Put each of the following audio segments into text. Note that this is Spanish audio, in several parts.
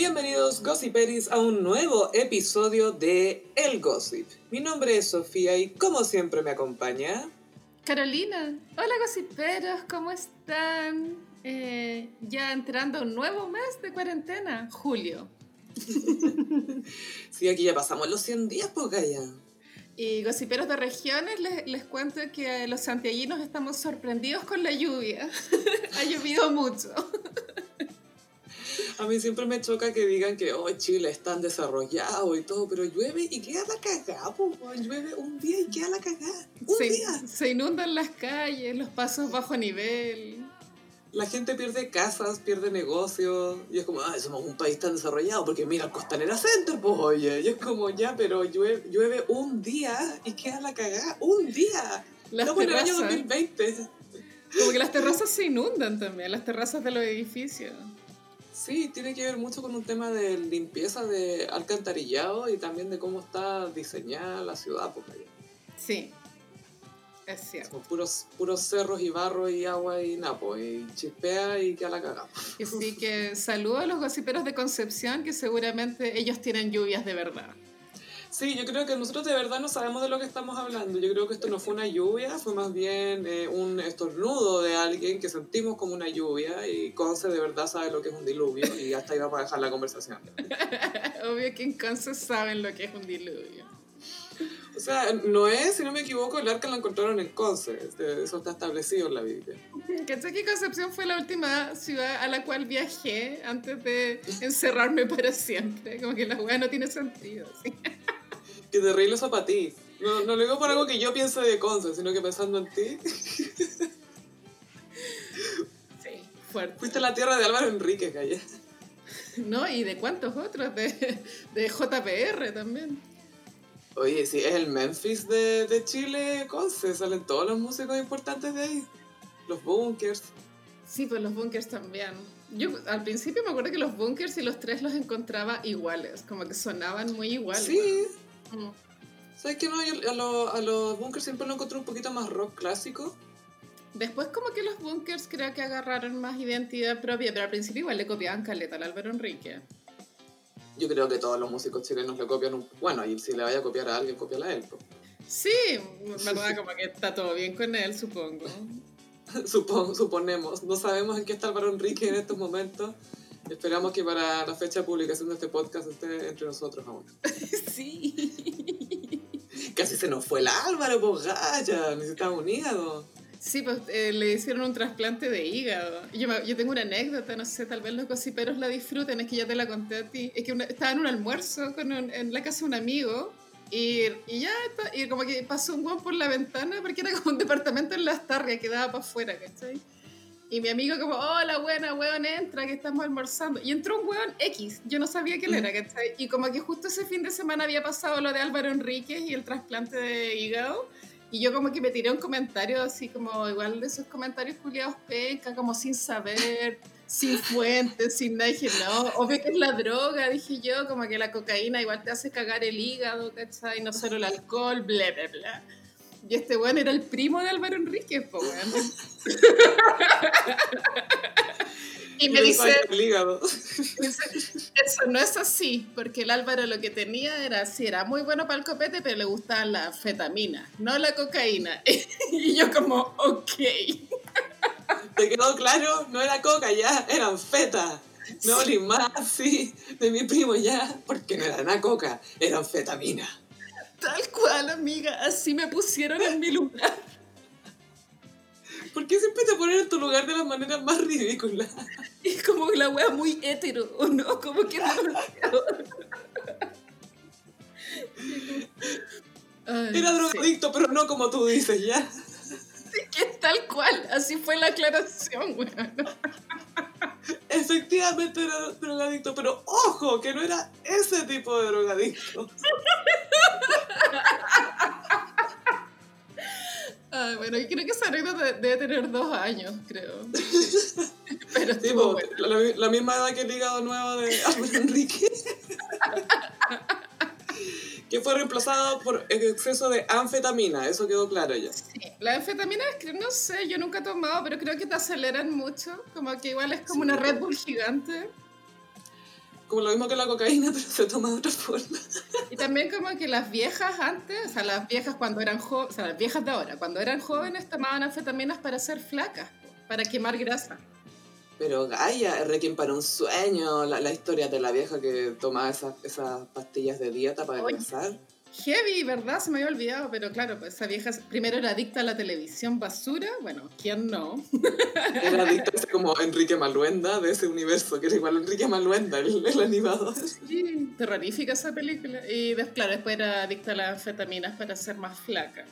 Bienvenidos Gossiperis a un nuevo episodio de El Gossip. Mi nombre es Sofía y como siempre me acompaña... Carolina. Hola Gossiperos, ¿cómo están? Eh, ya entrando un nuevo mes de cuarentena, julio. sí, aquí ya pasamos los 100 días, por ya. Y gossiperos de regiones, les, les, cuento que los santiaguinos estamos sorprendidos con la lluvia. ha llovido mucho. A mí siempre me choca que digan que oh, Chile es tan desarrollado y todo, pero llueve y queda la cagada, llueve un día y queda la cagada. Un se, día. Se inundan las calles, los pasos bajo nivel. La gente pierde casas, pierde negocios, y es como, ah, somos un país tan desarrollado, porque mira el Costanera Center, pues oye, y es como, ya, pero llueve, llueve un día y queda la cagada, un día. Las no, el año 2020. Como que las terrazas se inundan también, las terrazas de los edificios. Sí, tiene que ver mucho con un tema de limpieza de alcantarillado y también de cómo está diseñada la ciudad. Porque sí, es cierto. Son puros, puros cerros y barro y agua y napo, y chispea y que a la cagada. Así que saludo a los gossiperos de Concepción, que seguramente ellos tienen lluvias de verdad. Sí, yo creo que nosotros de verdad no sabemos de lo que estamos hablando. Yo creo que esto no fue una lluvia, fue más bien eh, un estornudo de alguien que sentimos como una lluvia y Conce de verdad sabe lo que es un diluvio y hasta ahí vamos a dejar la conversación. Obvio que en Conce saben lo que es un diluvio. O sea, no es, si no me equivoco, el arca lo encontraron en Conce. Este, eso está establecido en la Biblia. ¿Cachai que Concepción fue la última ciudad a la cual viajé antes de encerrarme para siempre? Como que la hueá no tiene sentido. ¿sí? Que terrible eso para ti. No, no lo digo por algo que yo piense de Conce, sino que pensando en ti. Sí, fuerte. Fuiste a la tierra de Álvaro Enrique, Calle. No, y de cuántos otros, de, de JPR también. Oye, sí, es el Memphis de, de Chile, Conce, salen todos los músicos importantes de ahí. Los bunkers. Sí, pues los bunkers también. Yo al principio me acuerdo que los bunkers y los tres los encontraba iguales, como que sonaban muy iguales. Sí, ¿Sabes qué? No, a, los, a los bunkers siempre lo encontré un poquito más rock clásico. Después como que los bunkers creo que agarraron más identidad propia, pero al principio igual le copiaban caleta al Álvaro Enrique. Yo creo que todos los músicos chilenos le copian un... Bueno, y si le vaya a copiar a alguien, copiala a él. Sí, verdad, como que está todo bien con él, supongo. suponemos. No sabemos en qué está Álvaro Enrique en estos momentos. Esperamos que para la fecha de publicación de este podcast esté entre nosotros aún. Sí. Casi se nos fue el Álvaro, pues gaya, necesitaba un hígado. Sí, pues eh, le hicieron un trasplante de hígado. Yo, yo, tengo una anécdota, no sé, tal vez los gossiperos la disfruten, es que ya te la conté a ti. Es que estaba en un almuerzo con en la casa de un amigo y, y ya, y como que pasó un guan por la ventana porque era como un departamento en Las Tarrias que daba para afuera, ¿cachai? Y mi amigo como, hola, buena, weón, entra, que estamos almorzando. Y entró un weón X, yo no sabía quién era, ¿cachai? Y como que justo ese fin de semana había pasado lo de Álvaro Enríquez y el trasplante de hígado. Y yo como que me tiré un comentario así como, igual de esos comentarios culiados peca, como sin saber, sin fuentes, sin nada. dije, no, obvio que es la droga, dije yo, como que la cocaína igual te hace cagar el hígado, ¿cachai? No solo el alcohol, bla, bla, bla. Y este weón era el primo de Álvaro Enríquez, po weón. y me dice, eso no es así, porque el Álvaro lo que tenía era, sí, era muy bueno para el copete, pero le gustaba la fetamina, no la cocaína. y yo como, ok. ¿Te quedó claro? No era coca ya, eran feta. No, ni más, sí, de mi primo ya, porque no era una coca, eran fetamina. Tal cual, amiga, así me pusieron en mi lugar. ¿Por qué siempre te ponen en tu lugar de las maneras más ridículas? Es como la wea muy hétero, ¿o no? Como que Era drogadicto, pero no como tú dices, ¿ya? Sí, que es tal cual, así fue la aclaración, weón. Efectivamente era drogadicto, pero ojo, que no era ese tipo de drogadicto. Bueno, y creo que esa anécdota debe tener dos años, creo. Pero tipo, la, misma edad que el hígado nuevo de Álvaro Enrique. que fue reemplazado por el exceso de anfetamina, eso quedó claro ya. Sí, la anfetamina, no sé, yo nunca he tomado, pero creo que te aceleran mucho, como que igual es como una Red Bull gigante. como lo mismo que la cocaína, pero se toma de otra forma. Y también como que las viejas antes, o sea, las viejas cuando eran jóvenes, o sea, las viejas de ahora, cuando eran jóvenes tomaban anfetaminas para ser flacas, para quemar grasa. Pero Gaia, Requiem para un sueño, la, la historia de la vieja que tomaba esas, esas pastillas de dieta para Oye. Heavy, ¿verdad? Se me había olvidado, pero claro, pues esa vieja primero era adicta a la televisión basura, bueno, ¿quién no? Era adicta a como Enrique Maluenda de ese universo, que era igual a Enrique Maluenda, el, el animador. Sí, terrorífica esa película. Y claro, después era adicta a las anfetaminas para ser más flaca.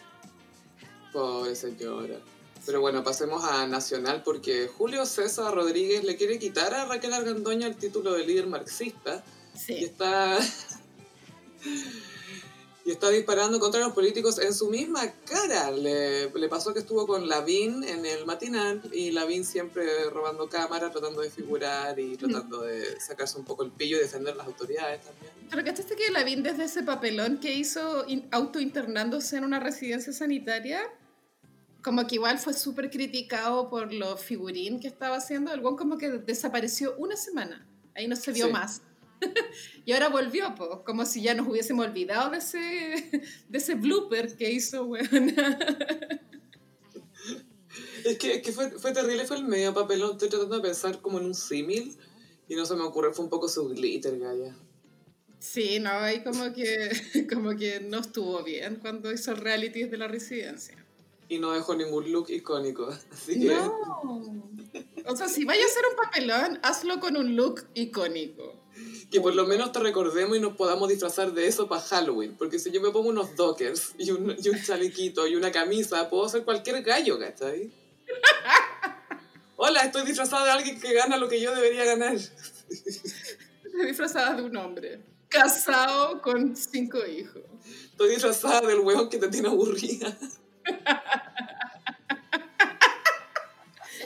Pobre señora. Pero bueno, pasemos a Nacional porque Julio César Rodríguez le quiere quitar a Raquel Argandoña el título de líder marxista y Sí. está y está disparando contra los políticos en su misma cara. Le, le pasó que estuvo con Lavín en el matinal y Lavín siempre robando cámara, tratando de figurar y tratando de sacarse un poco el pillo y defender las autoridades también. Pero ¿cachaste que la vi desde ese papelón que hizo in- autointernándose en una residencia sanitaria? Como que igual fue súper criticado por los figurín que estaba haciendo. El como que desapareció una semana. Ahí no se vio Sí. más. y ahora volvió, po, como si ya nos hubiésemos olvidado de ese, de ese blooper que hizo, weón. Es que, es que fue, fue terrible, fue el medio papelón. Estoy tratando de pensar como en un símil y no se me ocurre, fue un poco su glitter, Gaya. Sí, no, ahí como que, como que no estuvo bien cuando hizo realities de la residencia. Y no dejó ningún look icónico. Así que. No. O sea, si vaya a hacer un papelón, hazlo con un look icónico. Que por lo menos te recordemos y nos podamos disfrazar de eso para Halloween. Porque si yo me pongo unos dockers y un, y un chalequito y una camisa, puedo ser cualquier gallo, ¿cachai? Hola, estoy disfrazada de alguien que gana lo que yo debería ganar. Estoy disfrazada de un hombre. Casado con cinco hijos. Estoy disfrazada del weón que te tiene aburrida.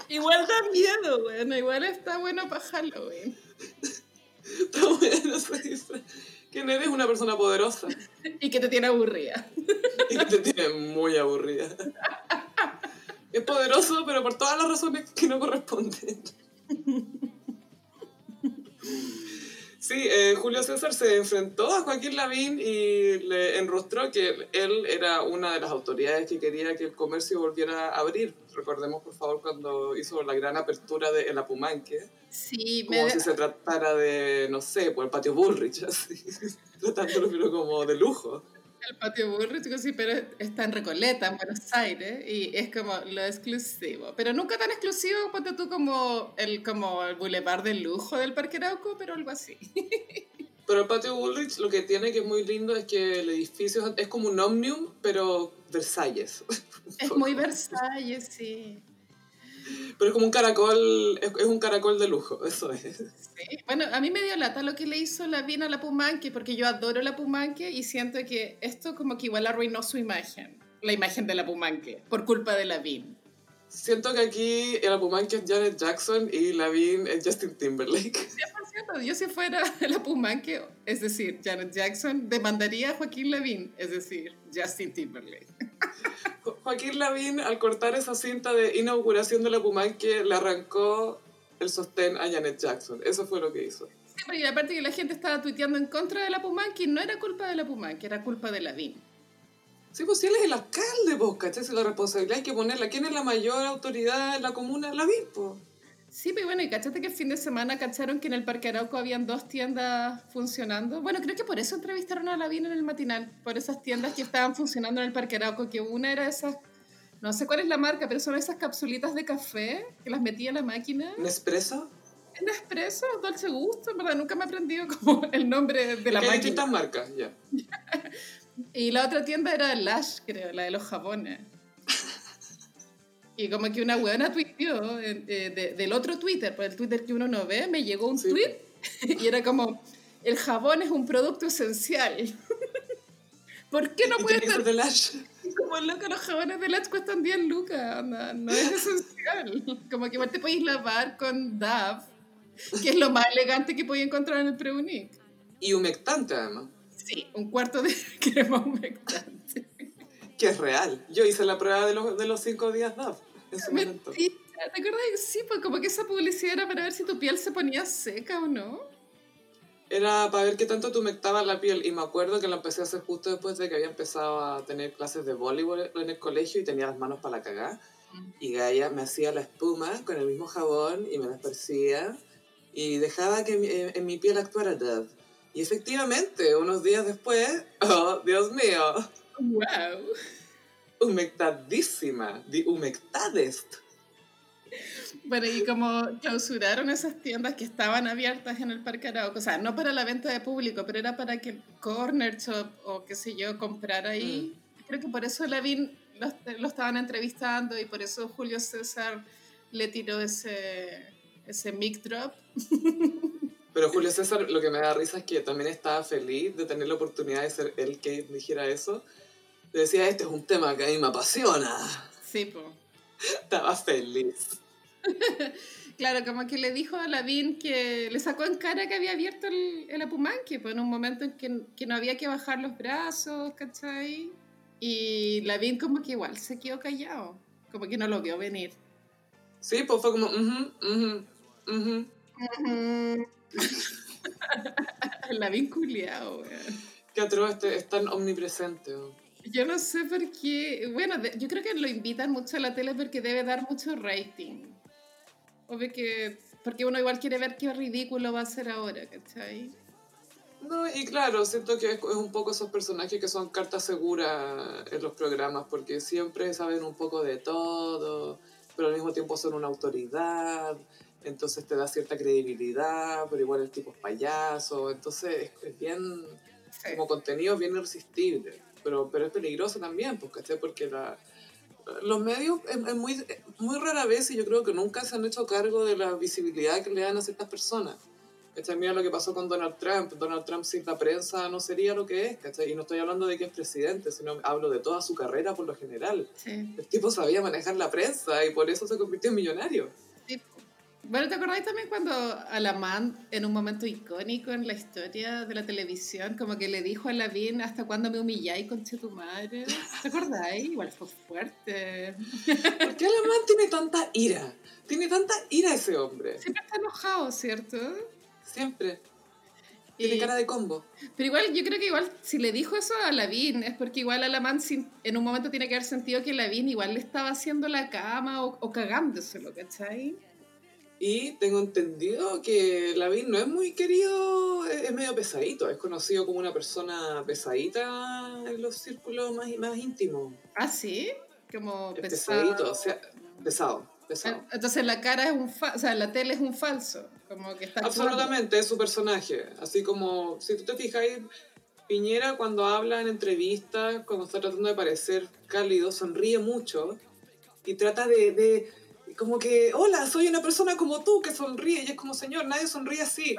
Igual da miedo, bueno, igual está bueno para Halloween. Está bueno ese disfraz. Que eres una persona poderosa Y que te tiene aburrida. y que te tiene muy aburrida. Es poderoso, pero por todas las razones que no corresponden. Sí, eh, Julio César se enfrentó a Joaquín Lavín y le enrostró que él era una de las autoridades que quería que el comercio volviera a abrir. Recordemos, por favor, cuando hizo la gran apertura de El Apumanque, Sí, como si se tratara de, no sé, por el patio Bullrich, así, tratándolo pero como de lujo. El patio chicos, sí, pero está en Recoleta, en Buenos Aires, y es como lo exclusivo. Pero nunca tan exclusivo, ponte tú como el, como el boulevard del lujo del Parque Arauco, pero algo así. Pero el patio Bullrich lo que tiene que es muy lindo es que el edificio es como un Omnium, pero Versalles. Es muy Versalles, sí. Pero es como un caracol, es, es un caracol de lujo, eso es. Sí. Bueno, a mí me dio lata lo que le hizo la Vina a la Pumanque, porque yo adoro la Pumanque y siento que esto como que igual arruinó su imagen, la imagen de la Pumanque, por culpa de la Vin. Siento que aquí el Apumanque es Janet Jackson y Lavín es Justin Timberlake. 100%, yo si fuera la Pumanque, es decir, Janet Jackson, demandaría a Joaquín Lavín, es decir, Justin Timberlake. Jo- Joaquín Lavín, al cortar esa cinta de inauguración de la Apumanque, le arrancó el sostén a Janet Jackson. Eso fue lo que hizo. Sí, pero y aparte que la gente estaba tuiteando en contra de la Pumanque y no era culpa de la Pumanque, era culpa de Lavín. Sí, pues si él es el alcalde, vos, ¿cachai? Si la responsabilidad hay que ponerla. ¿Quién es la mayor autoridad en la comuna? Lavín, pues. Sí, pero bueno, y cachate que el fin de semana cacharon que en el Parque Arauco habían dos tiendas funcionando. Bueno, creo que por eso entrevistaron a Lavín en el matinal, por esas tiendas que estaban funcionando en el Parque Arauco, que una era esas, no sé cuál es la marca, pero son esas capsulitas de café que las metía en la máquina. ¿Nespresso? Nespresso, Dolce Gusto, en verdad nunca me he aprendido como el nombre de la Que hay máquina. distintas marcas, ya. Y la otra tienda era Lash, creo, la de los jabones. Y como que una buena tuiteó eh, de- del otro Twitter, por el Twitter que uno no ve, me llegó un Sí. tweet y era como, el jabón es un producto esencial. ¿Por qué no ¿Y puede ser de Lash? como loca? Los jabones de Lash cuestan 10 lucas, onda, no es esencial. Como que igual te podéis lavar con Dove, que es lo más elegante que podéis encontrar en el Preunic. Y humectante, además. Sí, un cuarto de crema humectante. Que es real. Yo hice la prueba de los, de los cinco días DAF en su momento. ¿te acuerdas? Sí, pues como que esa publicidad era para ver si tu piel se ponía seca o no. era para ver qué tanto tú humectabas la piel. Y me acuerdo que la empecé a hacer justo después de que había empezado a tener clases de voleibol en el colegio y tenía las manos para la cagada. Y Gaia me hacía la espuma con el mismo jabón y me la esparcía y dejaba que en mi, en mi piel actuara Dove. Y efectivamente, unos días después, oh, Dios mío, ¡Wow! humectadísima, di humectadest. Bueno, y como clausuraron esas tiendas que estaban abiertas en el Parque Arauco, o sea, no para la venta de público, pero era para que el Corner Shop o qué sé yo comprara ahí. Creo que por eso Lavín lo, lo estaban entrevistando y por eso Julio César le tiró ese, ese mic drop. Pero Julio César, lo que me da risa es que también estaba feliz de tener la oportunidad de ser él que dijera eso. Decía, este es un tema que a mí me apasiona. Sí, po. Estaba feliz. Claro, como que le dijo a Lavín que le sacó en cara que había abierto el, el Apumanque, pues en un momento en que, que no había que bajar los brazos, ¿cachai? Y Lavín como que igual se quedó callado, como que no lo vio venir. Sí, pues fue como, mhm, mhm, mhm. Lavín culiao, weón. Que atroz este, es tan omnipresente. oh. Yo no sé por qué. Bueno, yo creo que lo invitan mucho a la tele porque debe dar mucho rating. Obvio que. Porque uno igual quiere ver qué ridículo va a ser ahora, ¿cachai? No, y claro, siento que es, un poco esos personajes que son cartas seguras en los programas, porque siempre saben un poco de todo, pero al mismo tiempo son una autoridad, entonces te da cierta credibilidad, pero igual el tipo es payaso, entonces es, es bien, Sí. como contenido, bien irresistible, pero, pero es peligroso también, pues, ¿cachai? Porque la, los medios es, es muy, muy rara vez y yo creo que nunca se han hecho cargo de la visibilidad que le dan a ciertas personas. ¿Cachai? Mira lo que pasó con Donald Trump. Donald Trump sin la prensa no sería lo que es, ¿cachai? Y no estoy hablando de que es presidente, sino hablo de toda su carrera por lo general. Sí. El tipo sabía manejar la prensa y por eso se convirtió en millonario. Bueno, ¿te acordáis también cuando Alamán, en un momento icónico en la historia de la televisión, como que le dijo a Lavín, ¿hasta cuándo me humilláis, conche tu madre? ¿Te acordáis? Igual fue fuerte. ¿Por qué Alemán tiene tanta ira? Tiene tanta ira ese hombre. Siempre está enojado, ¿cierto? Siempre. Tiene Y- cara de combo. Pero igual, yo creo que igual, si le dijo eso a Lavín, es porque igual Alamán sin- en un momento tiene que haber sentido que Lavín igual le estaba haciendo la cama o, o cagándoselo, ¿cachai? Y tengo entendido que Lavín no es muy querido, es es medio pesadito, es conocido como una persona pesadita en los círculos más, más íntimos. Ah, sí, como Es pesado. pesadito, o sea, pesado, pesado. Entonces la cara es un fa o sea, la tele es un falso, como que está actuando. Absolutamente, es su personaje. Así como, si tú te fijas, Piñera cuando habla en entrevistas, cuando está tratando de parecer cálido, sonríe mucho y trata de, de como que, hola, soy una persona como tú que sonríe. Y es como, señor, nadie sonríe así.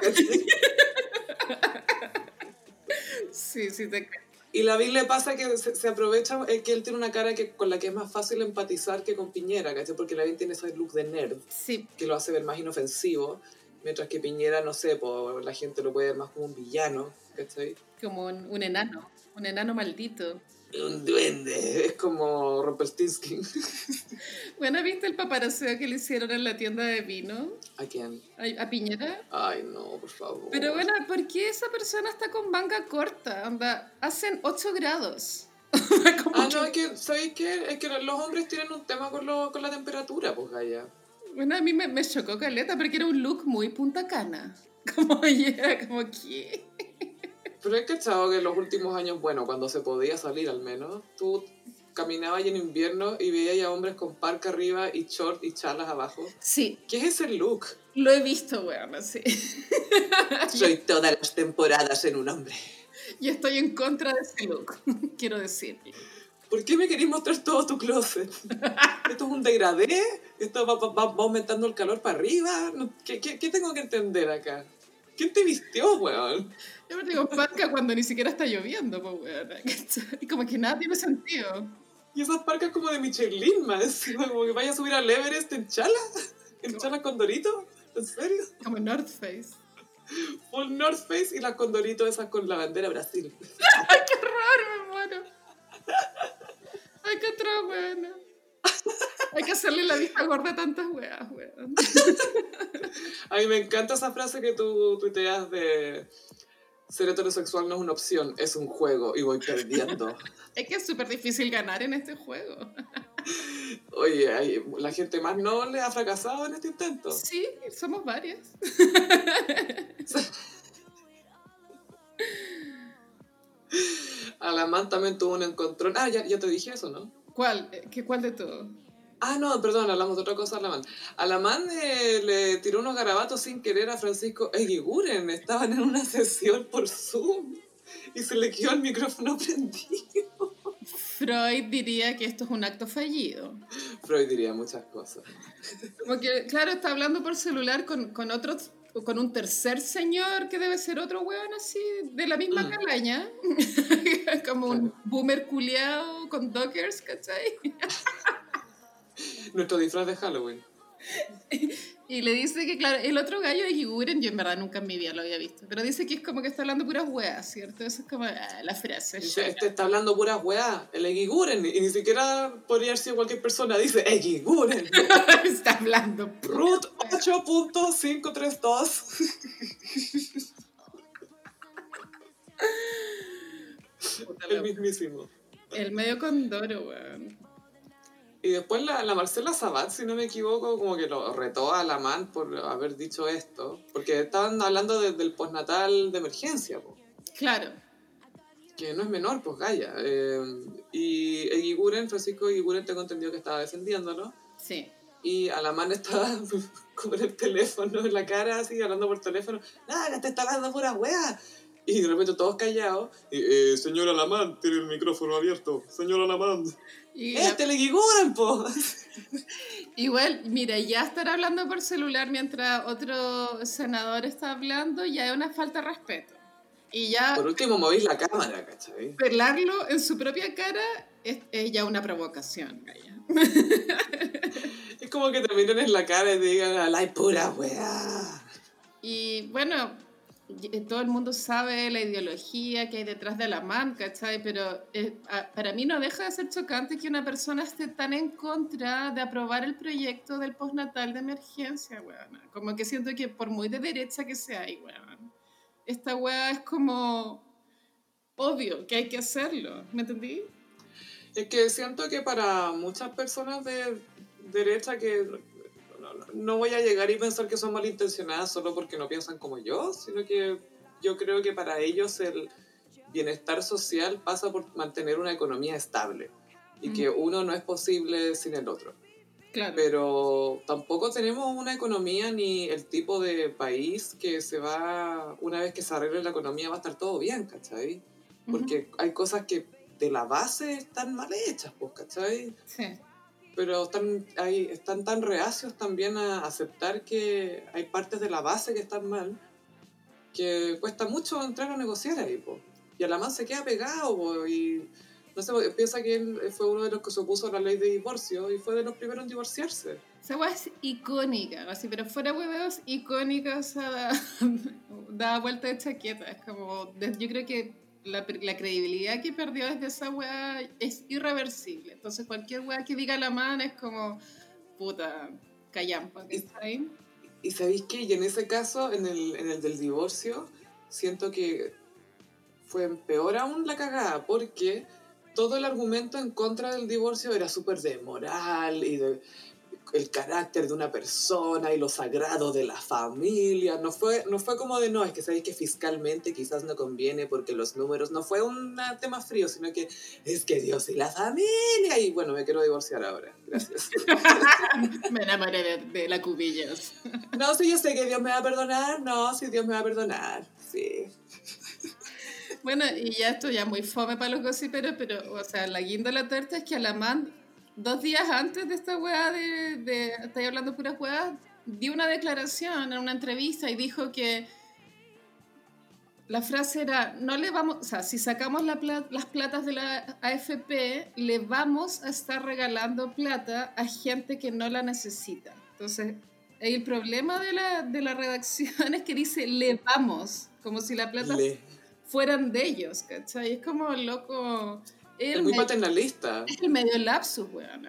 Sí, sí, te... Y la le pasa que se, se aprovecha eh, que él tiene una cara que, con la que es más fácil empatizar que con Piñera, ¿cachai? Porque Lavín tiene ese look de nerd sí, que lo hace ver más inofensivo, mientras que Piñera, no sé, pues, la gente lo puede ver más como un villano, ¿cachai? como un, un enano, un enano maldito. Un duende, es como Rumpelstiltskin. Bueno, ¿viste el paparaceo que le hicieron en la tienda de vino ¿A quién? a, a Piñera? Ay, no, por favor. Pero bueno, ¿por qué esa persona está con manga corta? Onda, hacen 8 grados. Ah, que- no, es que, ¿sabéis qué? Es que los hombres tienen un tema con, lo, con la temperatura, pues, Gaya. Bueno, a mí me, me chocó caleta porque era un look muy punta cana. Como, y era como, ¿qué? Pero he cachado que en los últimos años, bueno, cuando se podía salir al menos, tú caminabas ahí en invierno y veías a hombres con parca arriba y short y chalas abajo. Sí, ¿Qué es ese look? lo he visto, weón, así. Soy todas las temporadas en un hombre. Y estoy en contra de ese look, quiero decir. ¿Por qué me querés mostrar todo tu closet? ¿Esto es un degradé? ¿Esto va, va- va- va aumentando el calor para arriba? No, ¿Qué, qué, qué tengo que entender acá? ¿Quién te vistió, weón? Yo me digo parca cuando ni siquiera está lloviendo, pues, weón. Y como que nada tiene sentido. Y esas parcas como de Michelin, más. Como que vaya a subir al Everest en chala. ¿En chala con Dorito? ¿En serio? Como North Face. Full North Face y las condoritos esas con la bandera Brasil. ¡Ay, qué raro, me muero! ¡Ay, qué atroz, weón! Hay que hacerle la vista gorda a tantas weas, weón. A mí me encanta esa frase que tú tuiteas de ser heterosexual no es una opción, es un juego y voy perdiendo. es que es súper difícil ganar en este juego. Oye, la gente más no le ha fracasado en este intento. Sí, somos varias. Alamán también tuvo un encontrón. Ah, ya, ya te dije eso, ¿no? ¿Cuál? ¿Qué, ¿Cuál de todo? Ah, no, perdón, hablamos de otra cosa, Alamán. Alamán eh, le tiró unos garabatos sin querer a Francisco Eguiguren. Estaban en una sesión por Zoom y se le quedó el micrófono prendido. Freud diría que esto es un acto fallido. Freud diría muchas cosas. Porque, claro, está hablando por celular con, con otros con un tercer señor que debe ser otro weón así, de la misma mm. calaña, como un boomer culiado con dockers, ¿cachai? Nuestro disfraz de Halloween. Y le dice que, claro, el otro gallo de Higuren, yo en verdad nunca en mi vida lo había visto, pero dice que es como que está hablando puras weas, ¿cierto? Esa es como ah, la frase. este está hablando puras weas, el Egiguren, y ni siquiera podría haber sido cualquier persona, dice Egiguren. está hablando. Root 8.532. el mismísimo. El medio condoro, weón. Y después la, la, Marcela Sabat, si no me equivoco, como que lo retó a la man por haber dicho esto. Porque estaban hablando del postnatal de emergencia. Claro. Que no es menor, pues Gaya. Eh, y Eguiguren, Francisco Eguiguren, tengo entendido que estaba defendiéndolo. Sí. Y a la man estaba con el teléfono en la cara, así, hablando por teléfono. Nada, te está hablando pura wea. Y de repente todos callados. Y, eh, señora Lamán, tiene el micrófono abierto. Señora Lamán. Y este le guiguran, po. Igual, mira, ya estar hablando por celular mientras otro senador está hablando ya es una falta de respeto. Y ya... Por último, movís la cámara, ¿cachai? Pelarlo en su propia cara es, ya una provocación, es como que te miren en la cara y te digan, la pura weá. Y bueno, todo el mundo sabe la ideología que hay detrás de la man, ¿cachai? Pero eh, para mí no deja de ser chocante que una persona esté tan en contra de aprobar el proyecto del postnatal de emergencia, weón. Como que siento que por muy de derecha que sea, weón, esta weá es como obvio que hay que hacerlo, ¿me entendí? Es que siento que para muchas personas de derecha que no voy a llegar y pensar que son malintencionadas solo porque no piensan como yo, sino que yo creo que para ellos el bienestar social pasa por mantener una economía estable y que uno no es posible sin el otro. Claro. Pero tampoco tenemos una economía ni el tipo de país que se va, una vez que se arregle la economía va a estar todo bien, ¿cachai? Porque hay cosas que de la base están mal hechas, pues, ¿cachai? Sí pero están, hay, están tan reacios también a aceptar que hay partes de la base que están mal, que cuesta mucho entrar a negociar ahí, po. y a la más se queda pegado, y no sé, piensa que él fue uno de los que se opuso a la ley de divorcio y fue de los primeros en divorciarse. Esa weá es icónica, así, pero fuera huevos, icónica, o sea, da, vuelta de chaqueta, es como, yo creo que la, la, credibilidad que perdió desde esa weá es irreversible. Entonces cualquier weá que diga la mano es como, puta, callampa. ¿Y, y sabéis qué? Y en ese caso, en el, en el del divorcio, siento que fue peor aún la cagada, porque todo el argumento en contra del divorcio era súper de moral y de el carácter de una persona y lo sagrado de la familia. No fue, no fue como de, no, es que sabéis que fiscalmente quizás no conviene porque los números, no fue un tema frío, sino que es que Dios y la familia. Y bueno, me quiero divorciar ahora. Gracias. me enamoré de, de la cubillas. no, si yo sé que Dios me va a perdonar, no, si Dios me va a perdonar, sí. Bueno, y ya esto ya muy fome para los gossiperos, pero, o sea, la guinda de la torta es que a la man dos días antes de esta weá de, de estoy hablando puras weas, dio una declaración en una entrevista y dijo que la frase era, no le vamos, o sea, si sacamos la las platas de la AFP, le vamos a estar regalando plata a gente que no la necesita. Entonces, el problema de la, de la redacción es que dice, le vamos, como si la plata fueran de ellos, ¿cachai? Es como loco es muy paternalista. Es el medio lapsus, weón.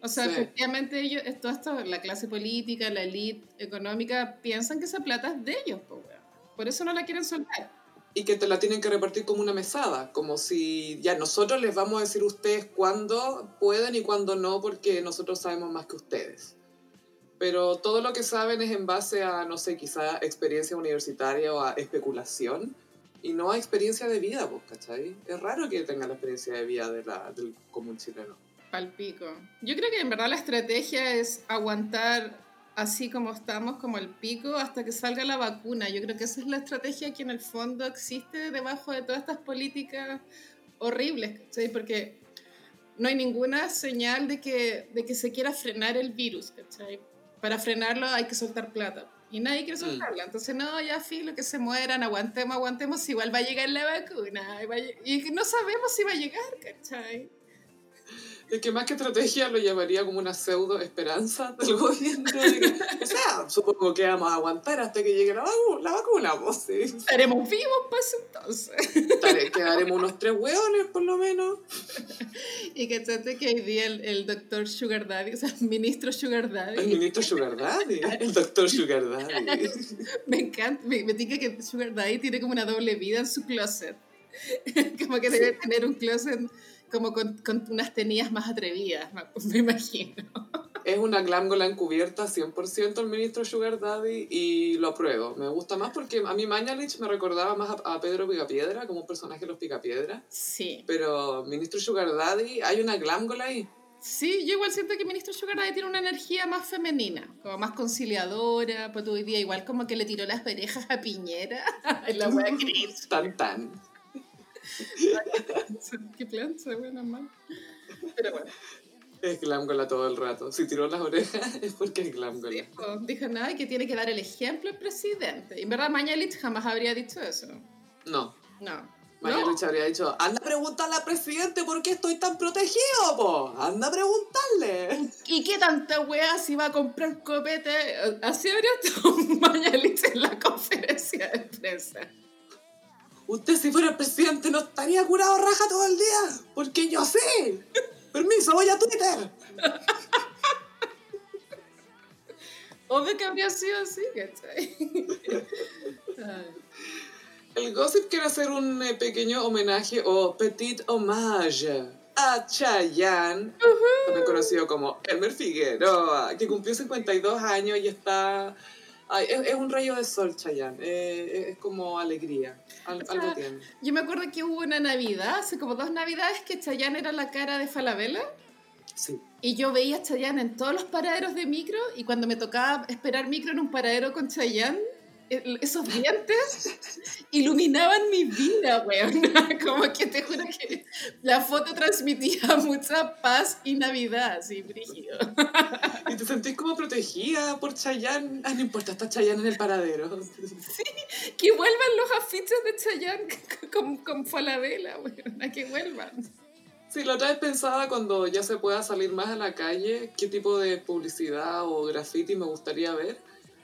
O sea, efectivamente ellos, todo esto, la clase política, la élite económica, piensan que esa plata es de ellos, weón. Por eso no la quieren soltar. y que te la tienen que repartir como una mesada, como si ya nosotros les vamos a decir a ustedes cuándo pueden y cuándo no, porque nosotros sabemos más que ustedes. Pero todo lo que saben es en base a, no sé, quizá experiencia universitaria o a especulación y no a experiencia de vida, pues, ¿cachai? Es raro que tengan la experiencia de vida de la, del común chileno. Palpico. Yo creo que en verdad la estrategia es aguantar así como estamos, como el pico, hasta que salga la vacuna. Yo creo que esa es la estrategia que en el fondo existe debajo de todas estas políticas horribles, ¿cachai? Porque no hay ninguna señal de que, de que se quiera frenar el virus, ¿cachai? Para frenarlo hay que soltar plata. Y nadie quiere soltarla. Entonces, no, ya lo que se mueran, aguantemos, aguantemos, igual va a llegar la vacuna. Y no sabemos si va a llegar, ¿cachai? Es que más que estrategia lo llamaría como una pseudo esperanza del gobierno. o sea, supongo que vamos a aguantar hasta que llegue la, la vacuna, pues sí. Estaremos vivos, pues entonces. quedaremos unos tres hueones, por lo menos. y que que hoy día el, el doctor Sugar Daddy, o sea, el ministro Sugar Daddy. El ministro Sugar Daddy, el doctor Sugar Daddy. me encanta, me, me diga que Sugar Daddy tiene como una doble vida en su closet. como que debe tener un closet como con, con, unas tenías más atrevidas, me imagino. Es una glángola encubierta 100% el ministro Sugar Daddy y lo apruebo. Me gusta más porque a mí Mañalich me recordaba más a, Pedro Picapiedra, como un personaje de los Picapiedra. Sí. Pero ministro Sugar Daddy, hay una glángola ahí. Sí, yo igual siento que ministro Sugar Daddy tiene una energía más femenina, como más conciliadora, pues hoy día igual como que le tiró las orejas a Piñera, la wea Tan tan. Qué plancha, bueno, mal. Pero bueno. Es glamgola todo el rato. Si tiró las orejas es porque es glamgola. Dijo, dijo nada que tiene que dar el ejemplo el presidente. Y en verdad Mañalich jamás habría dicho eso. No. No. Mañalich habría dicho, anda a preguntarle al presidente por qué estoy tan protegido, po. Anda a preguntarle. ¿Y qué tanta weá si va a comprar copete? Así habría estado Mañalich en la conferencia de prensa. Usted si fuera el presidente no estaría curado raja todo el día, porque yo sé. Permiso, voy a Twitter. Obvio que habría sido así, ¿cachai? El Gossip quiere hacer un eh, pequeño homenaje o petit hommage a Chayanne, también conocido como Elmer Figueroa, que cumplió 52 años y está es, un rayo de sol, Chayanne. Eh, es como alegría. algo tiene. Yo me acuerdo que hubo una Navidad, hace como dos Navidades, que Chayanne era la cara de Falabella. Sí. Y yo veía a Chayanne en todos los paraderos de micro y cuando me tocaba esperar micro en un paradero con Chayanne, esos dientes iluminaban mi vida, weón. Como que te juro que la foto transmitía mucha paz y Navidad, así, brígido. Y te sentís como protegida por Chayanne. Ah, no importa, está Chayanne en el paradero. Sí, que vuelvan los afiches de Chayanne con, con Falabella, weón, a que vuelvan. Sí, la otra vez pensaba cuando ya se pueda salir más a la calle, qué tipo de publicidad o graffiti me gustaría ver.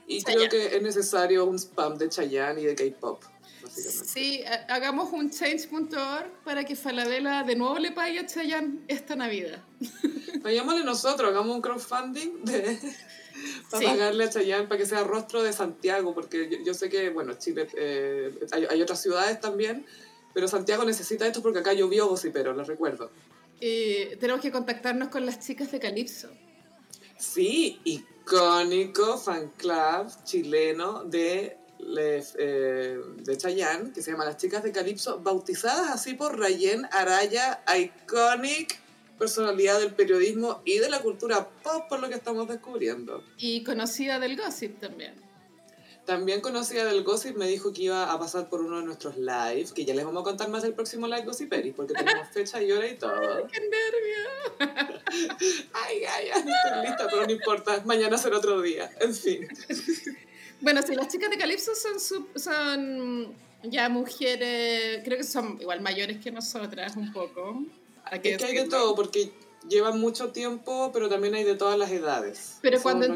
Y creo que es necesario un spam de Chayanne y de K-pop. Sí, hagamos un change.org para que Falabella de nuevo le pague a Chayanne esta Navidad. Vayámosle nosotros, hagamos un crowdfunding de, para pagarle a Chayanne para que sea rostro de Santiago, porque yo, sé que, bueno, Chile, eh, hay, otras ciudades también, pero Santiago necesita esto porque acá llovió pero lo recuerdo. Y tenemos que contactarnos con las chicas de Calypso. Sí, icónico fan club chileno de, eh, de Chayanne, que se llama Las Chicas de Calipso, bautizadas así por Rayen Araya, iconic personalidad del periodismo y de la cultura pop, por lo que estamos descubriendo. Y conocida del gossip también. También conocida del Gossip me dijo que iba a pasar por uno de nuestros lives, que ya les vamos a contar más del próximo live Gossiperi, porque tenemos fecha y hora y todo. ¡Ay, qué nervio! ay, ay, ay, no estoy lista, pero no importa, mañana será otro día, en fin. bueno, si las chicas de Calypso son, son ya mujeres, creo que son igual mayores que nosotras un poco. Es que hay de todo, porque llevan mucho tiempo, pero también hay de todas las edades. Pero cuando,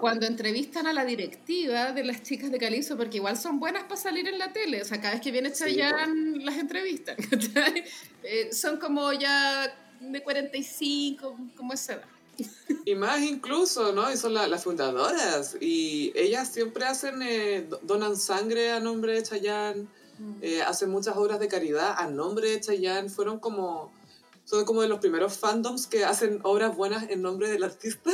cuando entrevistan a la directiva de las chicas de Calizo, porque igual son buenas para salir en la tele, o sea, cada vez que viene Chayanne las entrevistan, eh, son como ya de 45, como esa edad. Y más incluso, ¿no? Y son las fundadoras. Y ellas siempre hacen, eh, donan sangre a nombre de Chayanne. Mm. eh, hacen muchas obras de caridad a nombre de Chayanne. Fueron como, son como de los primeros fandoms que hacen obras buenas en nombre del artista.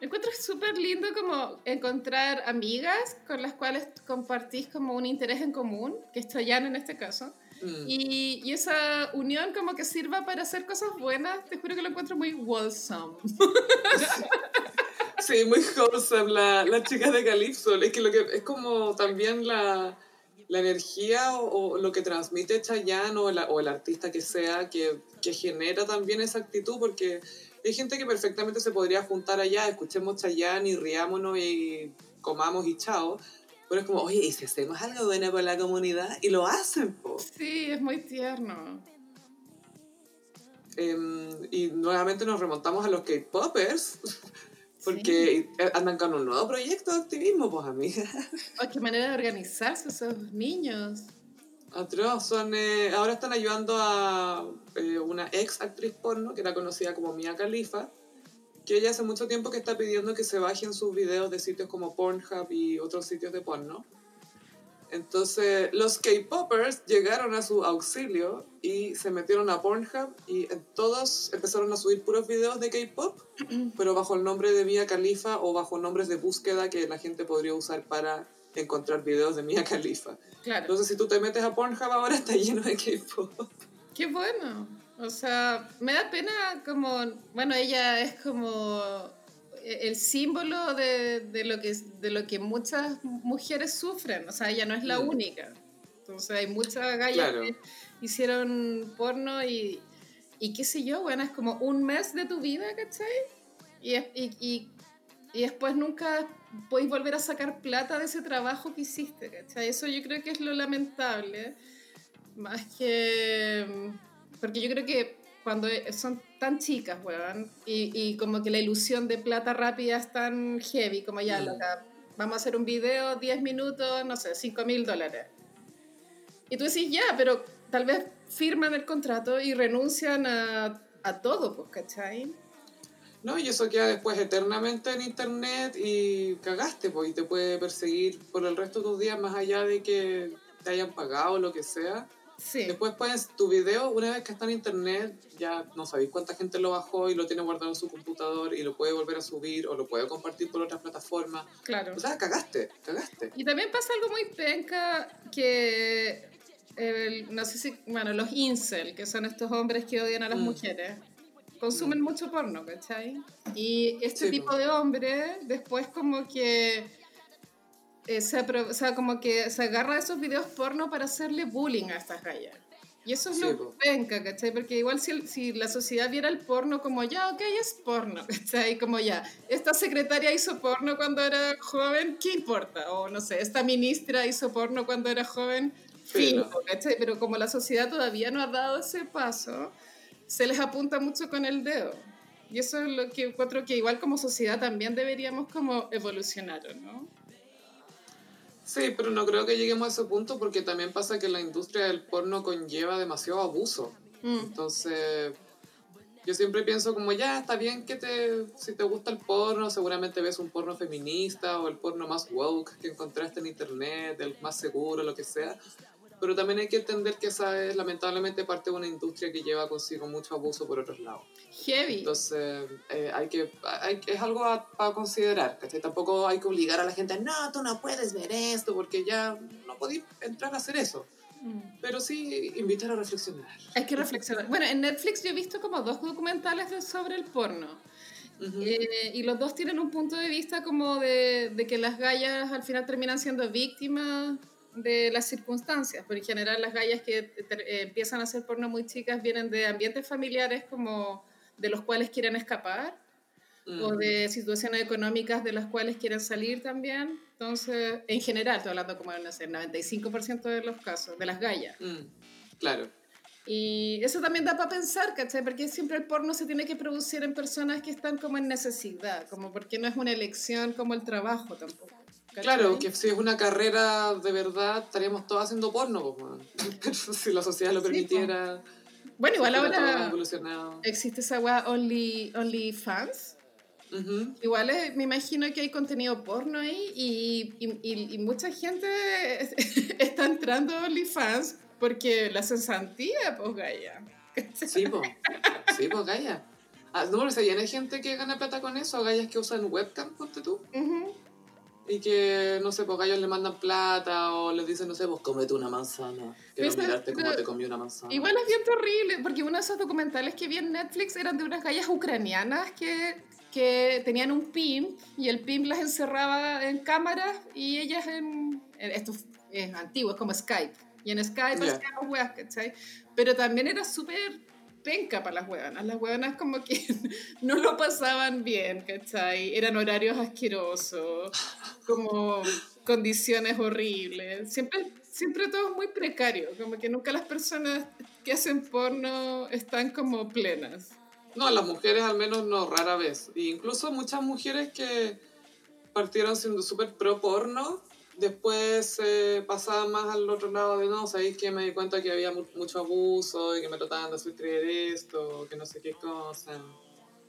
Encuentro súper lindo como encontrar amigas con las cuales compartís como un interés en común, que es Chayanne en este caso. Mm. Y, y esa unión como que sirva para hacer cosas buenas, te juro que lo encuentro muy wholesome. Sí, muy wholesome la, la chica de Calypso. Es que lo que es como también la, la energía o, o lo que transmite Chayanne o, la- o el artista que sea que, que genera también esa actitud porque hay gente que perfectamente se podría juntar allá, escuchemos Chayanne y riámonos y comamos y chao. Pero es como, oye, ¿y si hacemos algo bueno por la comunidad? Y lo hacen, po. Sí, es muy tierno. Em, y nuevamente nos remontamos a los K-Poppers, porque andan con un nuevo proyecto de activismo, pues amiga. Oh, qué manera de organizarse esos niños. Son, eh, ahora están ayudando a eh, una ex actriz porno, que era conocida como Mia Khalifa, que ella hace mucho tiempo que está pidiendo que se bajen sus videos de sitios como Pornhub y otros sitios de porno. Entonces, los K-Poppers llegaron a su auxilio y se metieron a Pornhub y todos empezaron a subir puros videos de K-Pop, pero bajo el nombre de Mia Khalifa o bajo nombres de búsqueda que la gente podría usar para encontrar videos de Mia Khalifa. Claro. Entonces, si tú te metes a Pornhub ahora, está lleno de K-pop. Qué bueno. O sea, me da pena como, bueno, ella es como el símbolo de, de lo, que, de lo que muchas mujeres sufren. O sea, ella no es la Mm. única. Entonces hay muchas gallas Claro. que hicieron porno y, y qué sé yo, bueno, es como un mes de tu vida, ¿cachai? Y, y, y, y después nunca podéis volver a sacar plata de ese trabajo que hiciste, ¿cachai? Eso yo creo que es lo lamentable. Más que... Porque yo creo que cuando son tan chicas, weón, y, y como que la ilusión de plata rápida es tan heavy, como ya, Mm. loca, vamos a hacer un video, 10 minutos, no sé, 5 mil dólares. Y tú decís, ya, pero tal vez firman el contrato y renuncian a, a todo, pues, ¿cachai? No, y eso queda después eternamente en internet y cagaste, pues, y te puede perseguir por el resto de tus días más allá de que te hayan pagado o lo que sea. Sí. Después puedes, tu video, una vez que está en internet, ya no sabéis cuánta gente lo bajó y lo tiene guardado en su computador y lo puede volver a subir o lo puede compartir por otras plataformas. Claro. O sea, cagaste, cagaste. Y también pasa algo muy penca que, el- no sé si, bueno, los incel, que son estos hombres que odian a las Mm. mujeres, consumen mucho porno, ¿cachai? Y este Sí, tipo po. de hombre después como que... eh, se, o sea, como que se agarra de esos videos porno para hacerle bullying a estas gallas. Y eso es Sí, lo po. penca, ¿cachai? Porque igual si, el- si la sociedad viera el porno como ya, ok, es porno, ¿cachai? Como ya, esta secretaria hizo porno cuando era joven, ¿qué importa? O no sé, esta ministra hizo porno cuando era joven, Filo. fijo, ¿cachai? Pero como la sociedad todavía no ha dado ese paso, se les apunta mucho con el dedo. Y eso es lo que encuentro que igual como sociedad también deberíamos como evolucionar, ¿o ¿no? Sí, pero no creo que lleguemos a ese punto porque también pasa que la industria del porno conlleva demasiado abuso. Mm, Entonces, yo siempre pienso como, ya, está bien que te, si te gusta el porno, seguramente ves un porno feminista o el porno más woke que encontraste en internet, el más seguro, lo que sea. Pero también hay que entender que esa es lamentablemente parte de una industria que lleva consigo mucho abuso por otros lados. heavy. Entonces, eh, hay que, hay, es algo a, a considerar, ¿cachai? Tampoco hay que obligar a la gente, no, tú no puedes ver esto, porque ya no podéis entrar a hacer eso. Mm. Pero sí invitar a reflexionar. Hay que reflexionar. Bueno, en Netflix yo he visto como dos documentales de- sobre el porno. Ujú. Eh, y los dos tienen un punto de vista como de, de que las gallas al final terminan siendo víctimas de las circunstancias. Por en general las gallas que eh, empiezan a hacer porno muy chicas vienen de ambientes familiares como de los cuales quieren escapar Mm. o de situaciones económicas de las cuales quieren salir también. Entonces, en general, estoy hablando como de no sé, el 95% de los casos, de las gallas. Mm, Claro. Y eso también da para pensar, ¿cachai? Porque siempre el porno se tiene que producir en personas que están como en necesidad, como porque no es una elección como el trabajo tampoco. Claro, que si es una carrera de verdad, estaríamos todos haciendo porno, pues, si la sociedad lo Sí, permitiera, Bueno, igual ahora existe esa weá Only, only Fans. Igual es- me imagino que hay contenido porno ahí y, y- y- y mucha gente está entrando a OnlyFans porque la cesantía, pues Gaia. Sí, po. Sí, po, Gaya. Ah, no, pero si hay gente que gana plata con eso, gallas que usan webcam, ponte tú. Y que, no sé, pues gallos le mandan plata o les dicen, no sé, pues cómete una manzana. Quiero Pero, mirarte cómo te comí una manzana. Igual es bien terrible, porque uno de esos documentales que vi en Netflix eran de unas gallas ucranianas que, que tenían un pimp y el pimp las encerraba en cámaras y ellas en... Esto es antiguo, es como Skype. Y en Skype hacían las weas, ¿cachai? Pero también era súper penca para las huevanas. Las huevanas como que no lo pasaban bien, ¿cachai? Eran horarios asquerosos, como condiciones horribles. Siempre, siempre todo muy precario, como que nunca las personas que hacen porno están como plenas. No, las mujeres al menos no, rara vez. E incluso muchas mujeres que partieron siendo súper pro porno, después se pasaban más al otro lado de no, sabéis que me di cuenta que había mu- mucho abuso y que me trataban de hacer creer esto, que no sé qué cosa.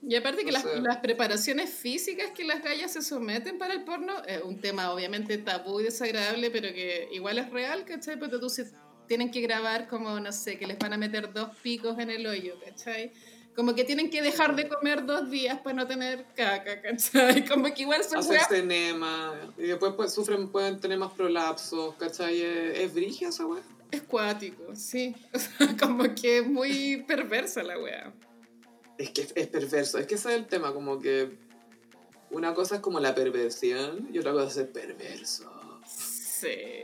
Y aparte que las, las preparaciones físicas que las gallas se someten para el porno es un tema obviamente tabú y desagradable, pero que igual es real, ¿cachai? Porque tú se tienen que grabar como, no sé, que les van a meter dos picos en el hoyo, ¿cachai? Como que tienen que dejar de comer dos días para no tener caca, ¿cachai? Como que igual son weas- Hacerse enema y después pues, sufren, pueden tener más prolapsos, ¿cachai? Es, brigia esa weá. es cuático, sí. O sea, como que es muy perversa la wea. Es que es, perverso, es que ese es el tema, como que una cosa es como la perversión y otra cosa es ser perverso. Sí.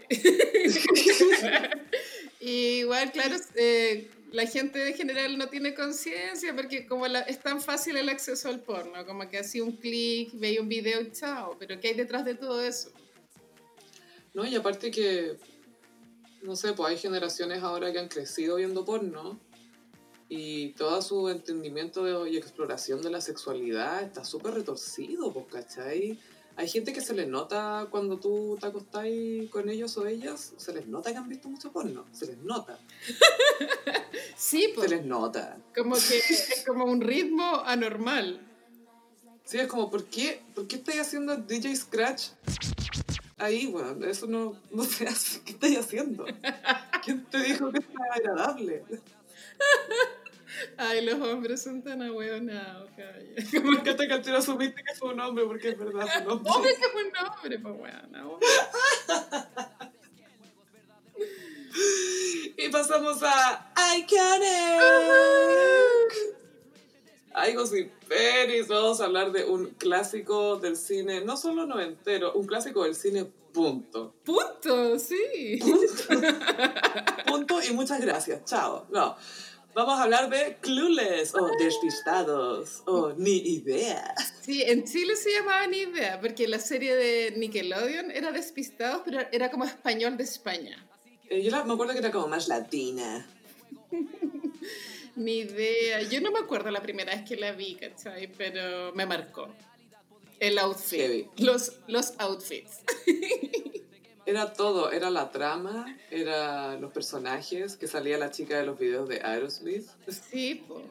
Y igual, claro, eh, la gente en general no tiene conciencia porque como la- es tan fácil el acceso al porno, como que hacía un clic, veía un video y chao, pero ¿qué hay detrás de todo eso? No, y aparte que, no sé, pues hay generaciones ahora que han crecido viendo porno y todo su entendimiento de- y exploración de la sexualidad está súper retorcido, pues, ¿cachai? Hay gente que se les nota cuando tú te acostáis con ellos o ellas, se les nota que han visto mucho porno, se les nota, Sí, se pues, les nota. como que es como un ritmo anormal. Sí, es como, ¿por qué, ¿por qué estáis haciendo DJ Scratch ahí, weón? Eso no, no se hace. ¿Qué estáis haciendo? ¿Quién te dijo que era agradable? Ay, los hombres son tan ahueonados, calla. Me encanta que al tiro asumiste que fue un hombre, porque es verdad, fue un hombre. Obvio que es un hombre, pues bueno. Y pasamos a Iconic. Ay, Gossip Peris, vamos a hablar de un clásico del cine, no solo noventero, un clásico del cine, punto. Punto, sí. Punto y muchas gracias, chao. No, vamos a hablar de Clueless, o Despistados, o Ni Idea. Sí, en Chile se llamaba Ni Idea, porque la serie de Nickelodeon era Despistados, pero era como español de España. Eh, Yo la- me acuerdo que era como más latina. Ni idea. Yo no me acuerdo la primera vez que la vi, ¿cachai? Pero me marcó. El outfit. Heavy. Los, los outfits. Era todo, era la trama, era los personajes, que salía la chica de los videos de Aerosmith. Sí, po.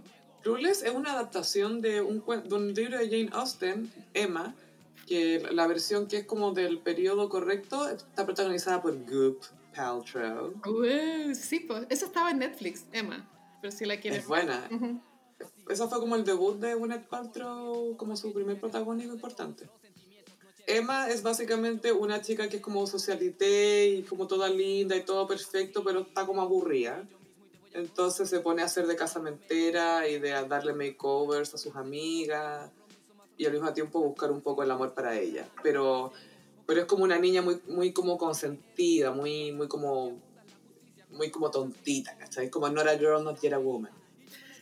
Clueless es una adaptación de un, de un libro de Jane Austen, Emma, que la versión que es como del periodo correcto está protagonizada por Goop Paltrow. Uh, sí, po. Eso estaba en Netflix, Emma. Pero si la quieres. Es buena. Ujú. Esa fue como el debut de Gwyneth Paltrow como su primer protagónico importante. Emma es básicamente una chica que es como socialité y como toda linda y todo perfecto, pero está como aburrida. Entonces se pone a hacer de casamentera y de darle makeovers a sus amigas y al mismo tiempo buscar un poco el amor para ella. Pero, pero es como una niña muy, muy como consentida, muy, muy como muy como tontita, ¿cachai? Como not a girl, not yet a woman.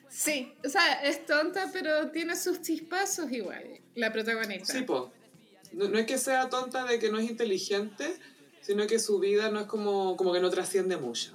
Sí, o sea, es tonta, pero tiene sus chispazos igual, la protagonista. Sí, po. No, no es que sea tonta de que no es inteligente, sino que su vida no es como, como que no trasciende mucho.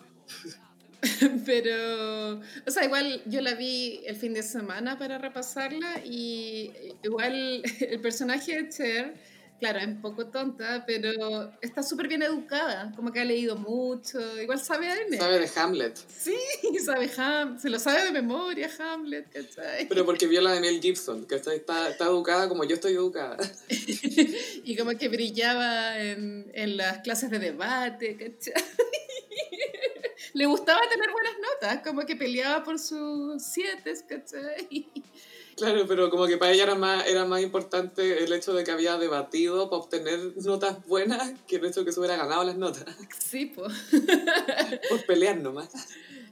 Pero, o sea, igual yo la vi el fin de semana para repasarla y igual el personaje de Cher claro, es un poco tonta, pero está súper bien educada, como que ha leído mucho, igual sabe a Sabe de Hamlet. Sí, sabe Hamlet, se lo sabe de memoria Hamlet, ¿cachai? Pero porque vio la de Mel Gibson, que está, está educada como yo estoy educada. y como que brillaba en, en las clases de debate, ¿cachai? Le gustaba tener buenas notas, como que peleaba por sus siete, ¿cachai? Claro, pero como que para ella era más, era más importante el hecho de que había debatido para obtener notas buenas que el hecho de que se hubiera ganado las notas. Sí, pues. Por pelear nomás.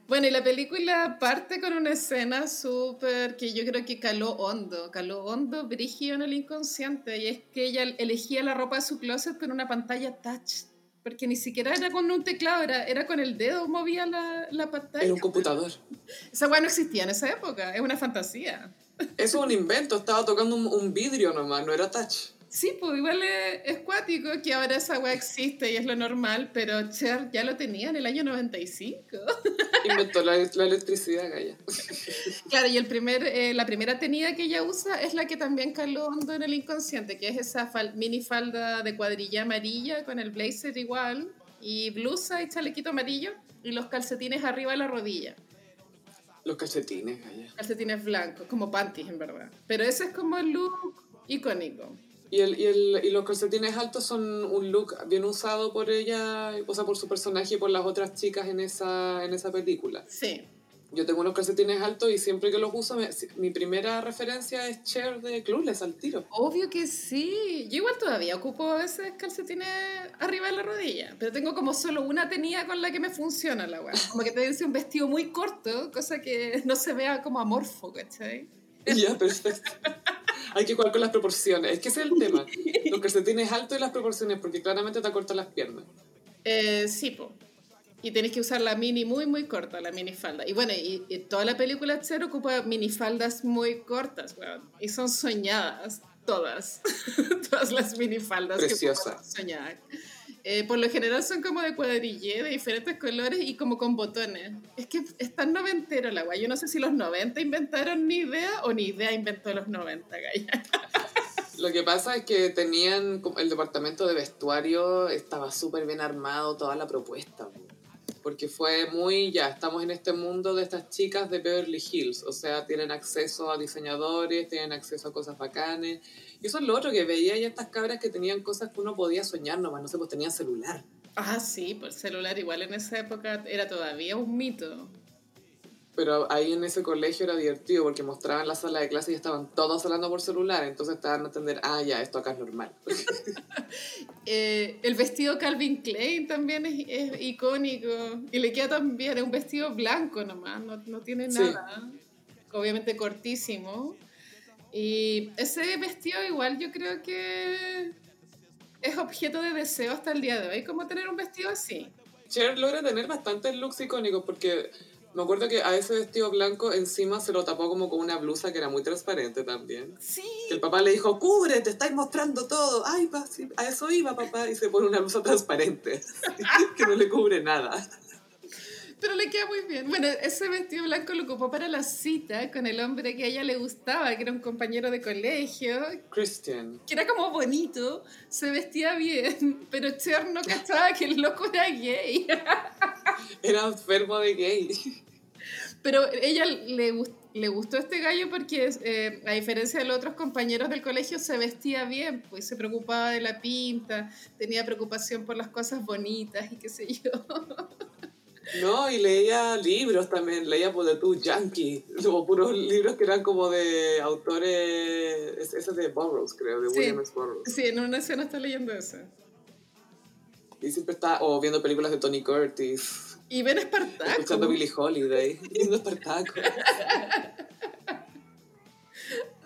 Bueno, y la película parte con una escena súper que yo creo que caló hondo, caló hondo, brígido en el inconsciente, y es que ella elegía la ropa de su closet con una pantalla touch, porque ni siquiera era con un teclado, era, era con el dedo movía la, la pantalla. Era un computador. Esa weá no existía en esa época, es una fantasía. Eso es un invento, estaba tocando un, un vidrio nomás, no era touch. Sí, pues igual es, cuático que ahora esa weá existe y es lo normal, pero Cher ya lo tenía en el año 95. Inventó la, la electricidad, Gaya. Claro, y el primer, eh, la primera tenida que ella usa es la que también caló hondo en el inconsciente, que es esa mini falda de cuadrilla amarilla con el blazer igual, y blusa y chalequito amarillo, y los calcetines arriba de la rodilla. Los calcetines, Gaya. Calcetines blancos, como panties en verdad. Pero ese es como el look icónico. Y, el, y, el, y los calcetines altos son un look bien usado por ella, o sea, por su personaje y por las otras chicas en esa, en esa película. Sí. Yo tengo unos calcetines altos y siempre que los uso, mi primera referencia es Cher de Clueless al tiro. Obvio que sí. Yo igual todavía ocupo a veces calcetines arriba de la rodilla, pero tengo como solo una tenía con la que me funciona la weá. Como que te dice un vestido muy corto, cosa que no se vea como amorfo, ¿cachai? Ya, perfecto. Hay que jugar con las proporciones. Es que ese es el tema. Los calcetines altos y las proporciones, porque claramente te acortan las piernas. Eh, sí, po. Y tenés que usar la mini muy, muy corta, la minifalda. Y bueno, y, toda la película Cher ocupa minifaldas muy cortas, weón. Y son soñadas, todas. todas las minifaldas. Preciosa. Que soñar. Eh, por lo general son como de cuadrille, de diferentes colores y como con botones. Es que es tan noventero la guay. Yo no sé si los 90 inventaron ni idea o ni idea inventó los 90, Gaya. Lo que pasa es que tenían, el departamento de vestuario estaba súper bien armado, toda la propuesta. Porque fue muy, ya, estamos en este mundo de estas chicas de Beverly Hills. O sea, tienen acceso a diseñadores, tienen acceso a cosas bacanes y eso es lo otro que veía y estas cabras que tenían cosas que uno podía soñar nomás, no sé, pues tenían celular. Ah, sí, pues celular igual en esa época era todavía un mito. Pero ahí en ese colegio era divertido porque mostraban la sala de clase y estaban todos hablando por celular, entonces estaban a entender, ah, ya, esto acá es normal. eh, el vestido Calvin Klein también es, es, icónico y le queda también, es un vestido blanco nomás, no, no tiene nada. Obviamente cortísimo. Y ese vestido igual yo creo que es objeto de deseo hasta el día de hoy, como tener un vestido así. Cher logra tener bastantes looks icónicos porque me acuerdo que a ese vestido blanco encima se lo tapó como con una blusa que era muy transparente también. Sí. Que el papá le dijo, cubre, te estáis mostrando todo. Ay, pa, a eso iba papá. Y se pone una blusa transparente que no le cubre nada. Pero le queda muy bien. Bueno, ese vestido blanco lo ocupó para la cita con el hombre que a ella le gustaba, que era un compañero de colegio. Christian. Que era como bonito, se vestía bien, pero Cher no cachaba que el loco era gay. Era enfermo de gay. Pero ella le, le gustó este gallo porque, eh, a diferencia de los otros compañeros del colegio, se vestía bien, pues se preocupaba de la pinta, tenía preocupación por las cosas bonitas y qué sé yo. No, y leía libros también, leía por pues, de tu Yankee, como puros libros que eran como de autores, ese es de Burroughs, creo, de William S. Burroughs. Sí, en una escena está leyendo eso. Y siempre está, o viendo películas de Tony Curtis. Y ven Espartaco. Escuchando Billie Holiday, viendo Espartaco.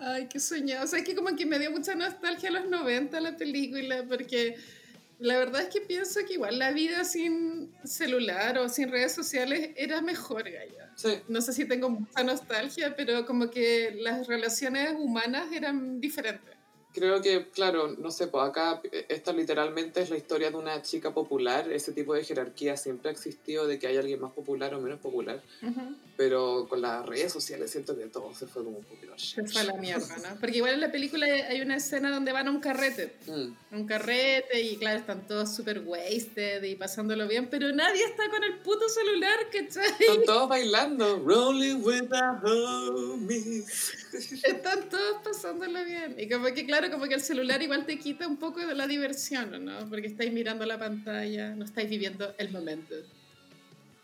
Ay, qué soñado. O sea, es que como que me dio mucha nostalgia a los 90 la película, porque la verdad es que pienso que igual la vida sin celular o sin redes sociales era mejor, Gaya. Sí. No sé si tengo mucha nostalgia, pero como que las relaciones humanas eran diferentes. Creo que, claro, no sé, pues acá eh, esta literalmente es la historia de una chica popular. Ese tipo de jerarquía siempre ha existido de que hay alguien más popular o menos popular. Pero con las redes sociales siento que todo se fue como un poquito Se fue a la mierda, ¿no? Porque igual en la película hay una escena donde van a un carrete. Mm. Un carrete y claro, están todos súper wasted y pasándolo bien, pero nadie está con el puto celular, ¿cachai? Están todos bailando. Rolling with the homies. Están todos pasándolo bien. Y como que, claro, como que el celular igual te quita un poco de la diversión, ¿no? Porque estáis mirando la pantalla, no estáis viviendo el momento.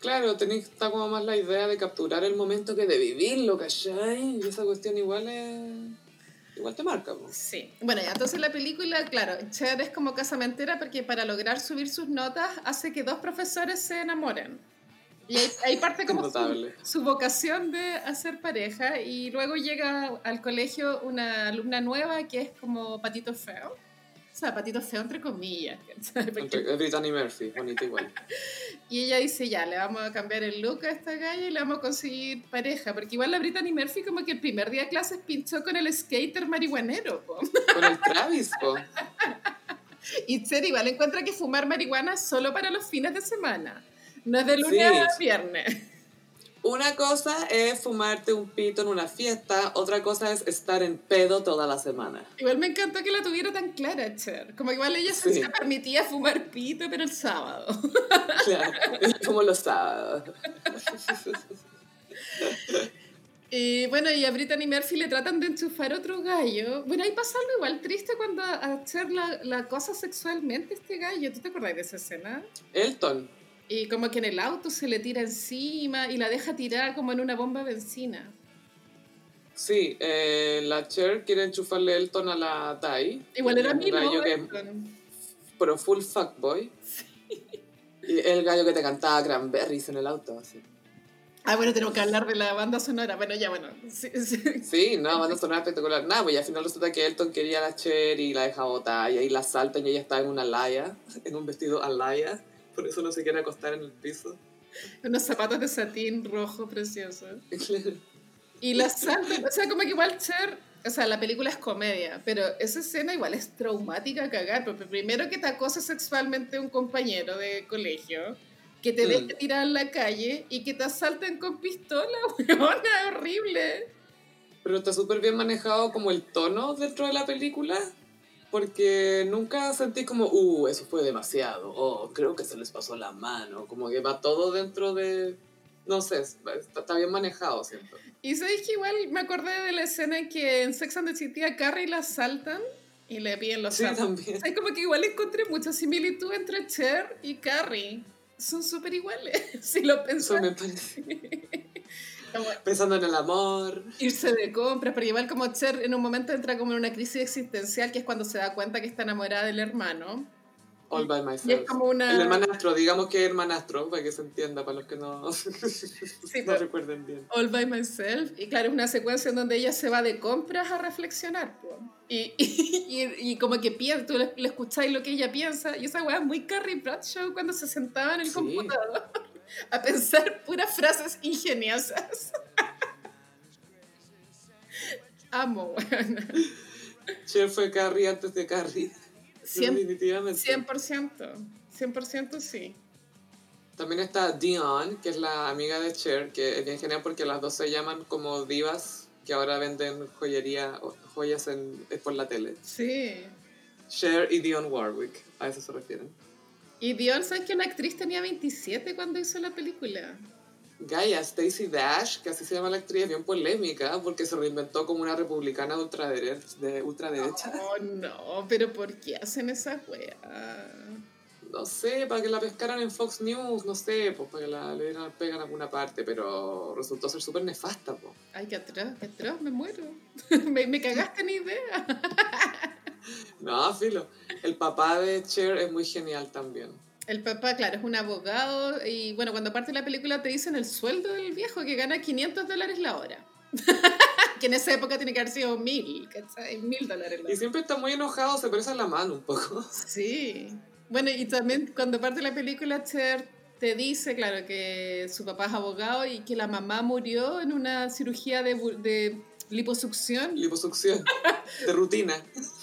Claro, tenéis, está como más la idea de capturar el momento que de vivirlo, ¿cachai? Y esa cuestión igual es... Igual te marca, pues. Sí. Bueno, ya, entonces la película, claro, Cher es como casamentera porque para lograr subir sus notas hace que dos profesores se enamoren. Y ahí, ahí parte como su vocación de hacer pareja y luego llega al colegio una alumna nueva que es como Patito Feo. O sea, Patito Feo entre comillas. Entre- es Brittany Murphy, bonita igual. Y ella dice, ya, le vamos a cambiar el look a esta galla y le vamos a conseguir pareja. Porque igual la Brittany Murphy como que el primer día de clases pinchó con el skater marihuanero. po. Con el Travis, po. Y Cher igual encuentra que fumar marihuana solo para los fines de semana. No es de lunes Sí. a viernes. Una cosa es fumarte un pito en una fiesta, otra cosa es estar en pedo toda la semana. Igual me encantó que la tuviera tan clara, Cher. Como igual ella Sí. se permitía fumar pito, pero el sábado. Claro, como los sábados. Y bueno, y a Brittany Murphy le tratan de enchufar otro gallo. Bueno, ahí pasa algo igual triste cuando a Cher la, la cosa sexualmente este gallo. ¿Tú te acordás de esa escena? Elton. Y como que en el auto se le tira encima y la deja tirar como en una bomba de benzina. Sí, eh, la Cher quiere enchufarle Elton a la Tai. Igual era mi pero full fuckboy. Y el gallo que te cantaba Cranberries en el auto, así. Ah, bueno, tenemos que hablar de la banda sonora. Bueno, ya, bueno. Sí, sí. Sí, no, banda sonora espectacular. Nada, pues al final resulta que Elton quería a la Cher y la deja botar y ahí la saltan y ella está en una laya, en un vestido alaya. Por eso no se quiere acostar en el piso. Unos zapatos de satín rojo precioso. Y la salta, o sea, como que igual Cher, o sea, la película es comedia, pero esa escena igual es traumática a cagar, porque primero que te acosa sexualmente un compañero de colegio, que te Mm. deje tirar en la calle y que te asalten con pistola, weona, horrible. Pero está súper bien manejado como el tono dentro de la película. Porque nunca sentís como, uh, eso fue demasiado. O creo que se les pasó la mano. Como que va todo dentro de. No sé, está, está bien manejado, siento. Y sabéis que igual me acordé de la escena en que en Sex and the City a Carrie la asaltan y le piden los Sí, zapatos. también. O sea, como que igual encontré mucha similitud entre Cher y Carrie. Son súper iguales, si lo Eso pensás. me parece. Como Pensando en el amor. irse de compras, pero igual como Cher en un momento entra como en una crisis existencial, que es cuando se da cuenta que está enamorada del hermano. All by Y es myself. como una... El hermanastro, digamos que hermanastro, para que se entienda, para los que no, no pero- recuerden bien. All by myself. Y claro, es una secuencia en donde ella se va de compras a reflexionar. Y, y, y, y como que piensa, tú le, le escucháis lo que ella piensa. Y esa weá es muy Carrie Bradshaw cuando se sentaba en el Sí. computador a pensar puras frases ingeniosas. Amo, weón. Cher fue Carrie antes de Carrie. 100%, Definitivamente. 100%. 100% sí. También está Dion, que es la amiga de Cher, que es bien genial porque las dos se llaman como divas que ahora venden joyería, joyas en, por la tele. Sí. Cher y Dion Warwick, a eso se refieren. Y Dion, ¿sabes que una actriz tenía 27 cuando hizo la película? Gaia, Stacey Dash, que así se llama la actriz, es bien polémica porque se reinventó como una republicana de ultraderecha. De ultraderecha. Oh, no, pero ¿por qué hacen esa weá? No sé, para que la pescaran en Fox News, no sé, pues para que la le dieran pega en alguna parte, pero resultó ser súper nefasta, pues. Ay, qué atroz, qué atroz, me muero. me, me cagaste en idea. No, filo. El papá de Cher es muy genial también. El papá, claro, es un abogado y bueno, cuando parte la película te dicen el sueldo del viejo que gana 500 dólares la hora. que en esa época tiene que haber sido mil, ¿cachai? Mil dólares la Y hora. siempre está muy enojado, se presa la mano un poco. Sí. Bueno, y también cuando parte la película, Cher te dice, claro, que su papá es abogado y que la mamá murió en una cirugía de, de liposucción. Liposucción. de rutina.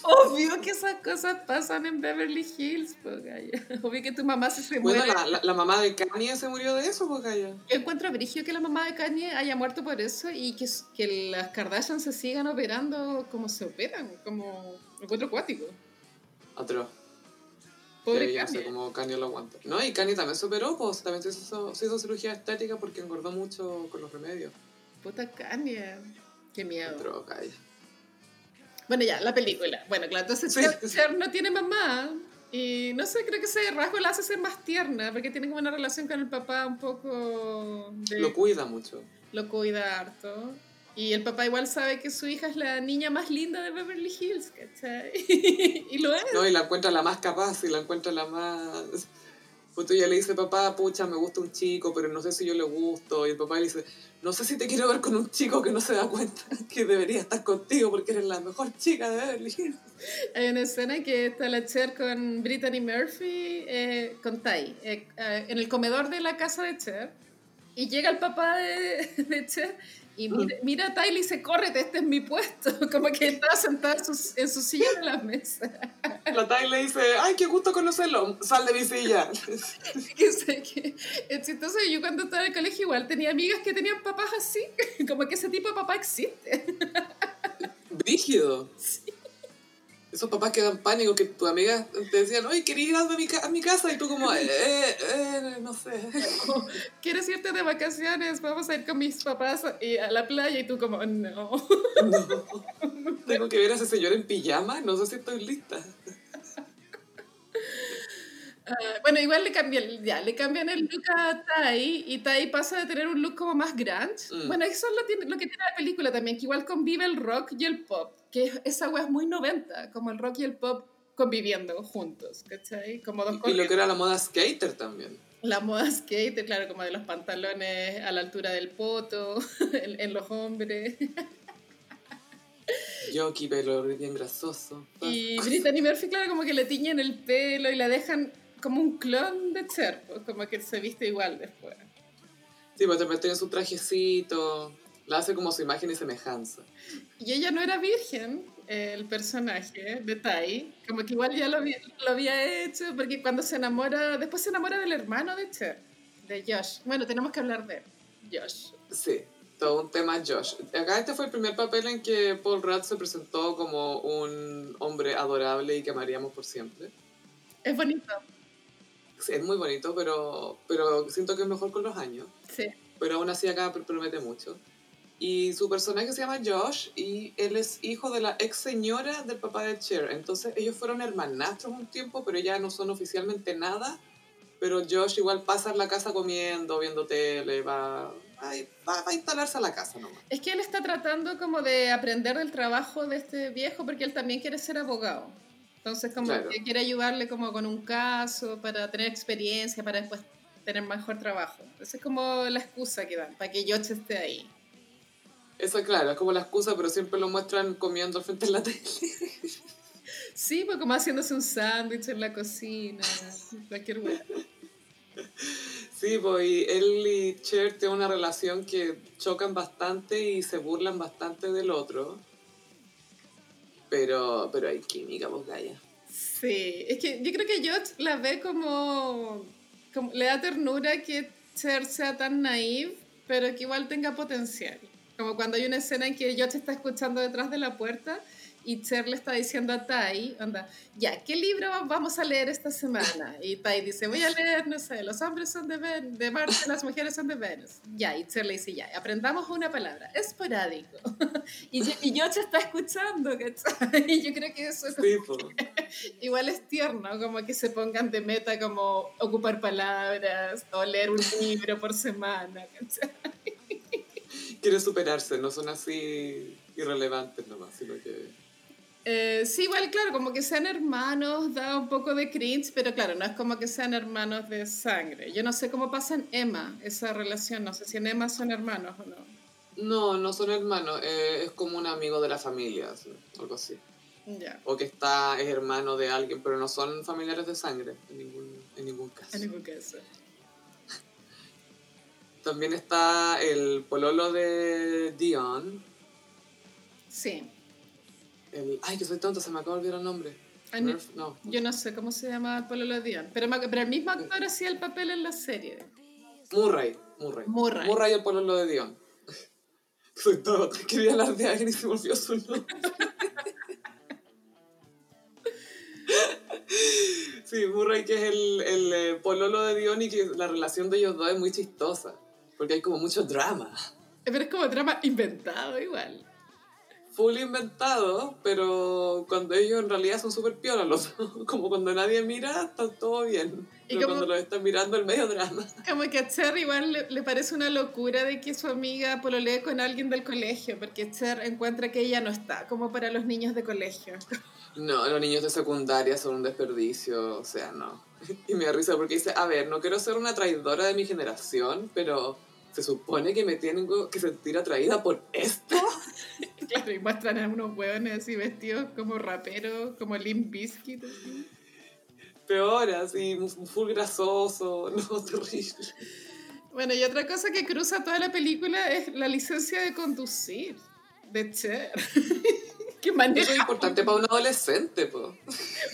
Obvio que esas cosas pasan en Beverly Hills, Gaya. Obvio que tu mamá se, se Bueno, muere. la, la, la mamá de Kanye se murió de eso, Gaya. Yo encuentro brigio que la mamá de Kanye haya muerto por eso y que, que las Kardashian se sigan operando como se operan, como encuentro acuático. Atroz. Pobre yo no sé Kanye. cómo Kanye lo aguanta. No, y Kanye también se operó, pues también se hizo, se hizo cirugía estética porque engordó mucho con los remedios. Puta Kanye. Qué miedo. Kanye. Bueno, ya, la película. Bueno, claro, entonces Sí. Cher, Cher no tiene mamá. Y no sé, creo que ese rasgo la hace ser más tierna, porque tiene como una relación con el papá un poco... De, Lo cuida mucho. lo cuida harto. Y el papá igual sabe que su hija es la niña más linda de Beverly Hills, ¿cachai? y lo es. No, y la encuentra la más capaz y la encuentra la más... Pues tú ya le dice, papá, pucha, me gusta un chico, pero no sé si yo le gusto. Y el papá le dice, no sé si te quiero ver con un chico que no se da cuenta que debería estar contigo porque eres la mejor chica de Hills. Hay una escena que está la Cher con Brittany Murphy, eh, con Ty, eh, eh, en el comedor de la casa de Cher. Y llega el papá de, de Cher y mira, mira a Ty y dice, córrete, este es mi puesto. Como que estaba sentada en su, en su silla de la mesa. La le dice, ay, qué gusto conocerlo, sal de mi silla. es chistoso. Yo cuando estaba en el colegio igual tenía amigas que tenían papás así. Como que ese tipo de papá existe. Brígido. Esos papás que dan pánico, que tus amigas te decían, oye, quería ir a mi, a mi casa, y tú como, eh, eh, no sé. ¿Quieres irte de vacaciones? Vamos a ir con mis papás y a la playa. Y tú como, no. No. Tengo que ver a ese señor en pijama, no sé si estoy lista. Ah, bueno, igual le cambian, ya, le cambian el look a Tai y Tai pasa de tener un look como más grunge. Mm. Bueno, eso es lo que tiene la película también, que igual convive el rock y el pop, que esa wea es muy 90, como el rock y el pop conviviendo juntos, ¿cachai? Como dos Y lo que era la moda skater también. La moda skate, claro, como de los pantalones a la altura del poto, en, en los hombres. Yoki, pelo bien grasoso. Y Brittany Murphy, claro, como que le tiñen el pelo y la dejan como un clon de Cher, pues, como que se viste igual después. Sí, pues te tiene su trajecito, la hace como su imagen y semejanza. Y ella no era virgen, el personaje de Tai, como que igual ya lo, había- lo había hecho, porque cuando se enamora, después se enamora del hermano de Cher, de Josh. Bueno, tenemos que hablar de Josh. Sí, todo un tema Josh. Acá este fue el primer papel en que Paul Rudd se presentó como un hombre adorable y que amaríamos por siempre. Es bonito, Sí, es muy bonito, pero, pero siento que es mejor con los años. sí. Pero aún así acá pr- promete mucho. Y su personaje se llama Josh y él es hijo de la ex señora del papá de Cher. Entonces ellos fueron hermanastros un tiempo, pero ya no son oficialmente nada. Pero Josh igual pasa en la casa comiendo, viendo tele, va, va, va, a instalarse a la casa nomás. Es que él está tratando como de aprender del trabajo de este viejo porque él también quiere ser abogado. Entonces como Claro. que quiere ayudarle como con un caso para tener experiencia, para después tener mejor trabajo. Esa es como la excusa que dan, para que Josh esté ahí. Eso claro, es como la excusa, pero siempre lo muestran comiendo al frente de la tele. Sí, pues como haciéndose un sándwich en la cocina, cualquier hueá. Sí, pues y él y Cher tienen una relación que chocan bastante y se burlan bastante del otro. Pero, pero hay química, pues Gaia. Sí, es que yo creo que Josh la ve como, como le da ternura que Cher sea tan naive, pero que igual tenga potencial. Como cuando hay una escena en que Josh está escuchando detrás de la puerta y Cher le está diciendo a Tai, onda, ya, ¿qué libro vamos a leer esta semana? Y Tai dice, voy a leer, no sé, los hombres son de, Ven de Marte, las mujeres son de Venus. Ya, y Cher le dice, ya, aprendamos una palabra, esporádico. y, y Josh está escuchando, ¿cachai? Y yo creo que eso es Sí, pues. Igual es tierno, como que se pongan de meta como ocupar palabras o leer un libro por semana. ¿cachai? Quiere superarse, no son así irrelevantes nomás, sino que... Eh, sí, igual, claro, como que sean hermanos da un poco de cringe, pero claro, no es como que sean hermanos de sangre. Yo no sé cómo pasa en Emma esa relación, no sé si en Emma son hermanos o no. No, no son hermanos, eh, es como un amigo de la familia, algo así. O que está, es hermano de alguien, pero no son familiares de sangre, en ningún, en ningún caso. en ningún caso. También está el pololo de Dion, Sí. El, ay, que soy tonto, se me acaba de olvidar el nombre. Ay, Murph, no. Yo no sé cómo se llama el Pololo de Dion, pero, el mismo actor hacía el papel en la serie. Murray. Murray. Murray. Murray el pololo de Dion. Soy todo. Quería hablar de alguien y se me olvidó su nombre. Sí, Murray que es el, el eh, pololo de Dion y que la relación de ellos dos es muy chistosa. Porque hay como mucho drama. Pero es como drama inventado igual. Full inventado, pero cuando ellos en realidad son súper piolas los. Como cuando nadie mira, está todo bien. Y Pero como- cuando los están mirando, el medio drama. Como que a Cher igual le, le parece una locura de que su amiga pololee con alguien del colegio, porque Cher encuentra que ella no está como para los niños de colegio. No, los niños de secundaria son un desperdicio, o sea, no. Y me da risa porque dice, a ver, no quiero ser una traidora de mi generación, pero se supone que me tengo que sentir atraída por esto. Claro, y muestran a unos hueones así vestidos como raperos, como Limp Bizkit. así. Peor, así, full grasoso, no, terrible. Bueno, y otra cosa que cruza toda la película es la licencia de conducir de Cher. que Eso es maneja, importante para un adolescente, po.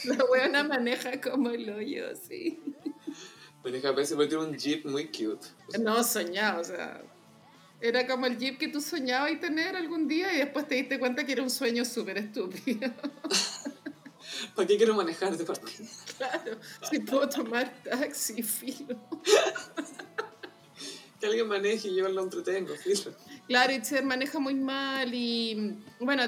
la hueona maneja como el hoyo, así. Maneja pésimo, tiene un jeep muy cute. No, soñado, o sea. Era como el jeep que tú soñabas y tener algún día y después te diste cuenta que era un sueño súper estúpido. ¿Para qué quiero manejar de partida? Claro, si puedo tomar taxi, filo. Que alguien maneje y yo lo entretengo, filo. Claro, y Cher maneja muy mal y bueno,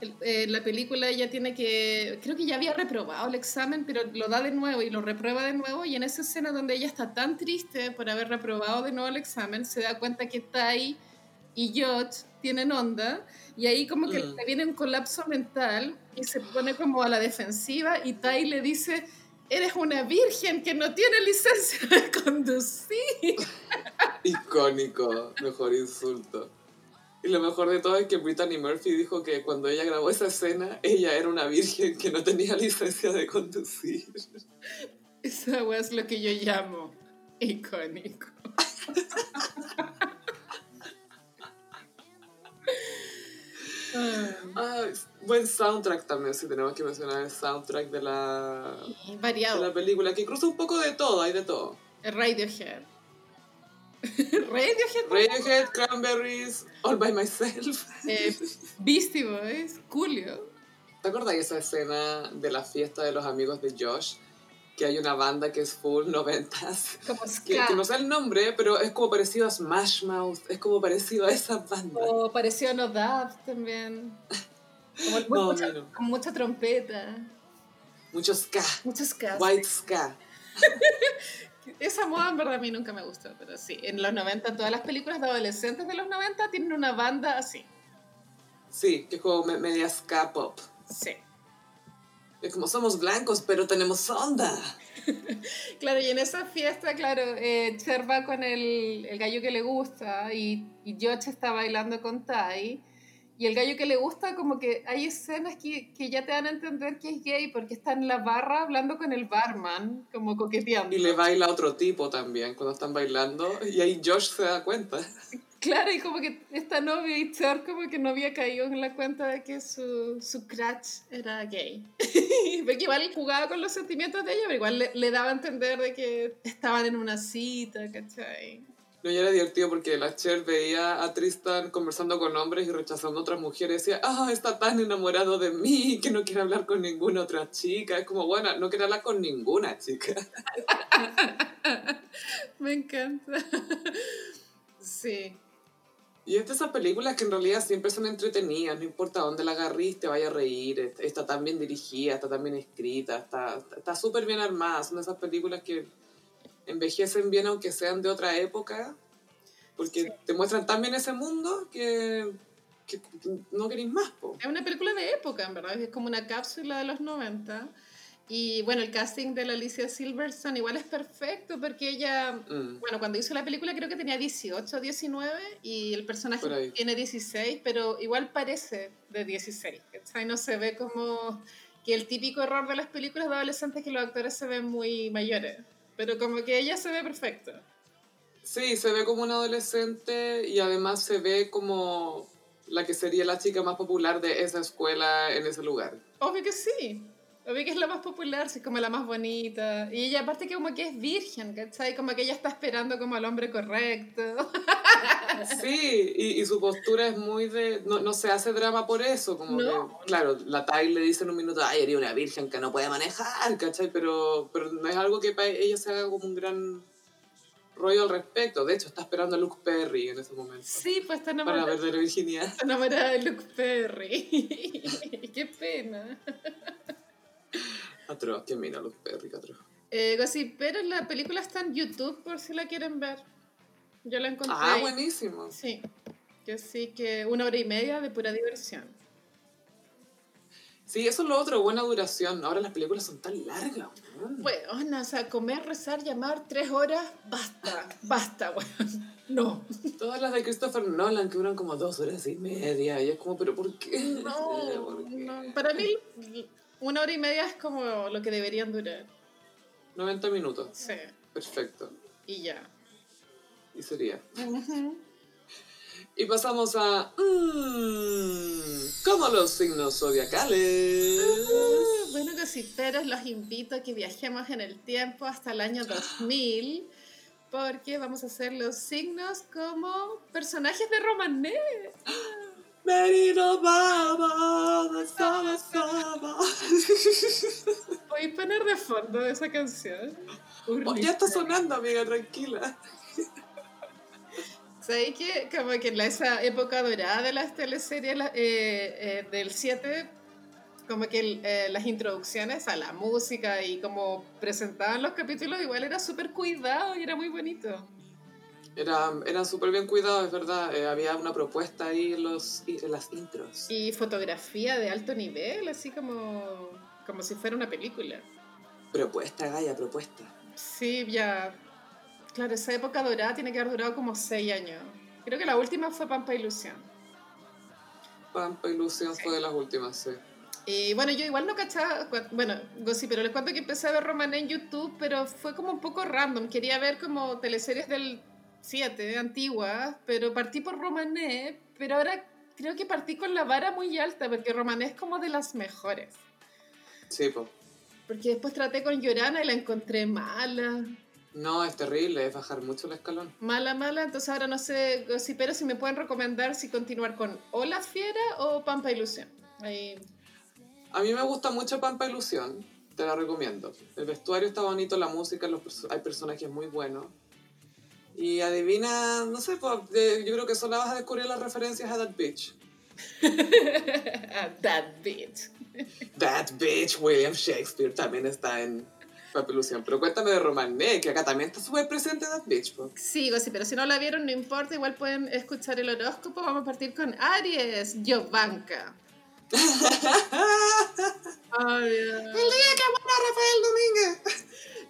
el- eh, la película ella tiene que, creo que ya había reprobado el examen, pero lo da de nuevo y lo reprueba de nuevo y en esa escena donde ella está tan triste por haber reprobado de nuevo el examen, se da cuenta que Tai y George tienen onda y ahí como que Mm. le viene un colapso mental y se pone como a la defensiva y Tai le dice... Eres una virgen que no tiene licencia de conducir. Icónico, mejor insulto. Y lo mejor de todo es que Brittany Murphy dijo que cuando ella grabó esa escena, ella era una virgen que no tenía licencia de conducir. Wea es lo que yo llamo icónico. Ah, buen soundtrack también, si tenemos que mencionar el soundtrack de la, de variado. la película, que cruza un poco de todo, hay de todo. Radiohead. Radiohead. Radiohead, Cranberries, All By Myself. eh, Beastie Boys. Julio. ¿Te acuerdas de esa escena de la fiesta de los amigos de Josh? Que hay una banda que es full noventas. Como Que, ska. que no sé el nombre, pero es como parecido a Smash Mouth, es como parecido a esa banda. O pareció a No Doubt también. Como el- No, mucha, no. con mucha trompeta. Mucho ska, Muchos ska. white ska. Esa moda en verdad a mí nunca me gustó, pero sí. En los 90, todas las películas de adolescentes de los 90 tienen una banda así. Sí, que es como me- media ska pop. Sí. Es como somos blancos, pero tenemos onda. Claro, y en esa fiesta, claro, eh, Cher va con el, el gallo que le gusta y, y George está bailando con Tai. Y el gallo que le gusta, como que hay escenas que, que ya te dan a entender que es gay porque está en la barra hablando con el barman, como coqueteando. Y le baila otro tipo también cuando están bailando. Y ahí Josh se da cuenta. Claro, y como que esta novia y Cher como que no había caído en la cuenta de que su, su crush era gay. Porque igual jugaba con los sentimientos de ella, pero igual le, le daba a entender de que estaban en una cita, ¿cachai? No, y era divertido porque la Cher veía a Tristan conversando con hombres y rechazando a otras mujeres. Y decía, ah, está tan enamorado de mí que no quiere hablar con ninguna otra chica. Es como, bueno, no quiere hablar con ninguna chica. Me encanta. Sí. Y es de esas películas que en realidad siempre son entretenidas, no importa dónde la agarrís, te vaya a reír, est- está tan bien dirigida, está tan bien escrita, está está súper bien armada, son de esas películas que envejecen bien aunque sean de otra época, porque Sí. te muestran tan bien ese mundo que, que no queréis más, po. Es una película de época, en verdad. Es como una cápsula de los 90. Y bueno, el casting de la Alicia Silverstone igual es perfecto porque ella, Mm. bueno, cuando hizo la película creo que tenía 18 o 19 y el personaje tiene 16, pero igual parece de 16. ¿cachai? No se ve como que el típico error de las películas de adolescentes es que los actores se ven muy mayores. Pero como que ella se ve perfecta. Sí, se ve como un adolescente y además se ve como la que sería la chica más popular de esa escuela en ese lugar. Obvio que sí. Obvio que es la más popular, sí, como la más bonita. Y ella aparte que como que es virgen, ¿cachai? Como que ella está esperando como al hombre correcto. Sí, y, y su postura es muy de... No, no se hace drama por eso, como No. que... Claro, la Tai le dice en un minuto, ay, eres una virgen que no puede manejar, ¿cachai? Pero, pero no es algo que para ella se haga como un gran rollo al respecto. De hecho, está esperando a Luke Perry en ese momento. Sí, pues está Para enamorada, perder la virginidad. está enamorada de Luke Perry. Qué pena. Atroz, que mira Luke Perry, que atroz. Eh, Gossip, pero la película está en YouTube por si la quieren ver. Yo la encontré. Ah, ahí. buenísimo. Sí. Que sí, que una hora y media de pura diversión. Sí, eso es lo otro, buena duración. Ahora las películas son tan largas. weón. Bueno, o sea, comer, rezar, llamar, tres horas, basta, basta, weón. No. Todas las de Christopher Nolan que duran como dos horas y media. Y es como, ¿pero por qué? No, ¿Por qué? no. Para mí, una hora y media es como lo que deberían durar. 90 minutos. Sí, Perfecto. y ya. Y sería. Y pasamos a... Mmm, como los signos zodiacales. Uh, Bueno, cositeros, los invito a que viajemos en el tiempo hasta el año 2000, porque vamos a hacer los signos como personajes de Romané. Merino baba, saba, saba. ¿Podéis poner de fondo esa canción? Oh, ya está sonando, amiga, tranquila. ¿Sabéis que como que en la- esa época dorada de las teleseries la- eh, eh, del 7, como que el- eh, las introducciones a la música y como presentaban los capítulos igual era súper cuidado y era muy bonito. Era, eran súper bien cuidados, es verdad. Eh, había una propuesta ahí en, los, en las intros. Y fotografía de alto nivel, así como, como si fuera una película. Propuesta, Gaia, propuesta. Sí, ya. Claro, esa época dorada tiene que haber durado como 6 años. Creo que la última fue Pampa Ilusión. Pampa Ilusión fue de las últimas, sí. Y bueno, yo igual no cachaba, bueno, sí, pero les cuento que empecé a ver Romané en YouTube, pero fue como un poco random. Quería ver como teleseries del 7, antiguas, pero partí por Romané, pero ahora creo que partí con la vara muy alta, porque Romané es como de las mejores. Sí, pues. Porque después traté con Llorana y la encontré mala, No, es terrible, es bajar mucho el escalón. mala, mala. Entonces ahora no sé, sí, pero si me pueden recomendar si continuar con O la Fiera o Pampa Ilusión. Ahí A mí me gusta mucho Pampa Ilusión, te la recomiendo. El vestuario está bonito, la música, los hay personajes muy buenos. Y adivina, no sé, pues, de- yo creo que solo vas a descubrir las referencias a That Bitch. That bitch. That Bitch, William Shakespeare, también está en Pampa Ilusión. Pero cuéntame de Romané, que acá también está súper presente That Bitch. pues. Sí, sí, pero si no la vieron, no importa, igual pueden escuchar el horóscopo. Vamos a partir con Aries, Giovanka. Ay, ¡El día que muera Rafael Domínguez!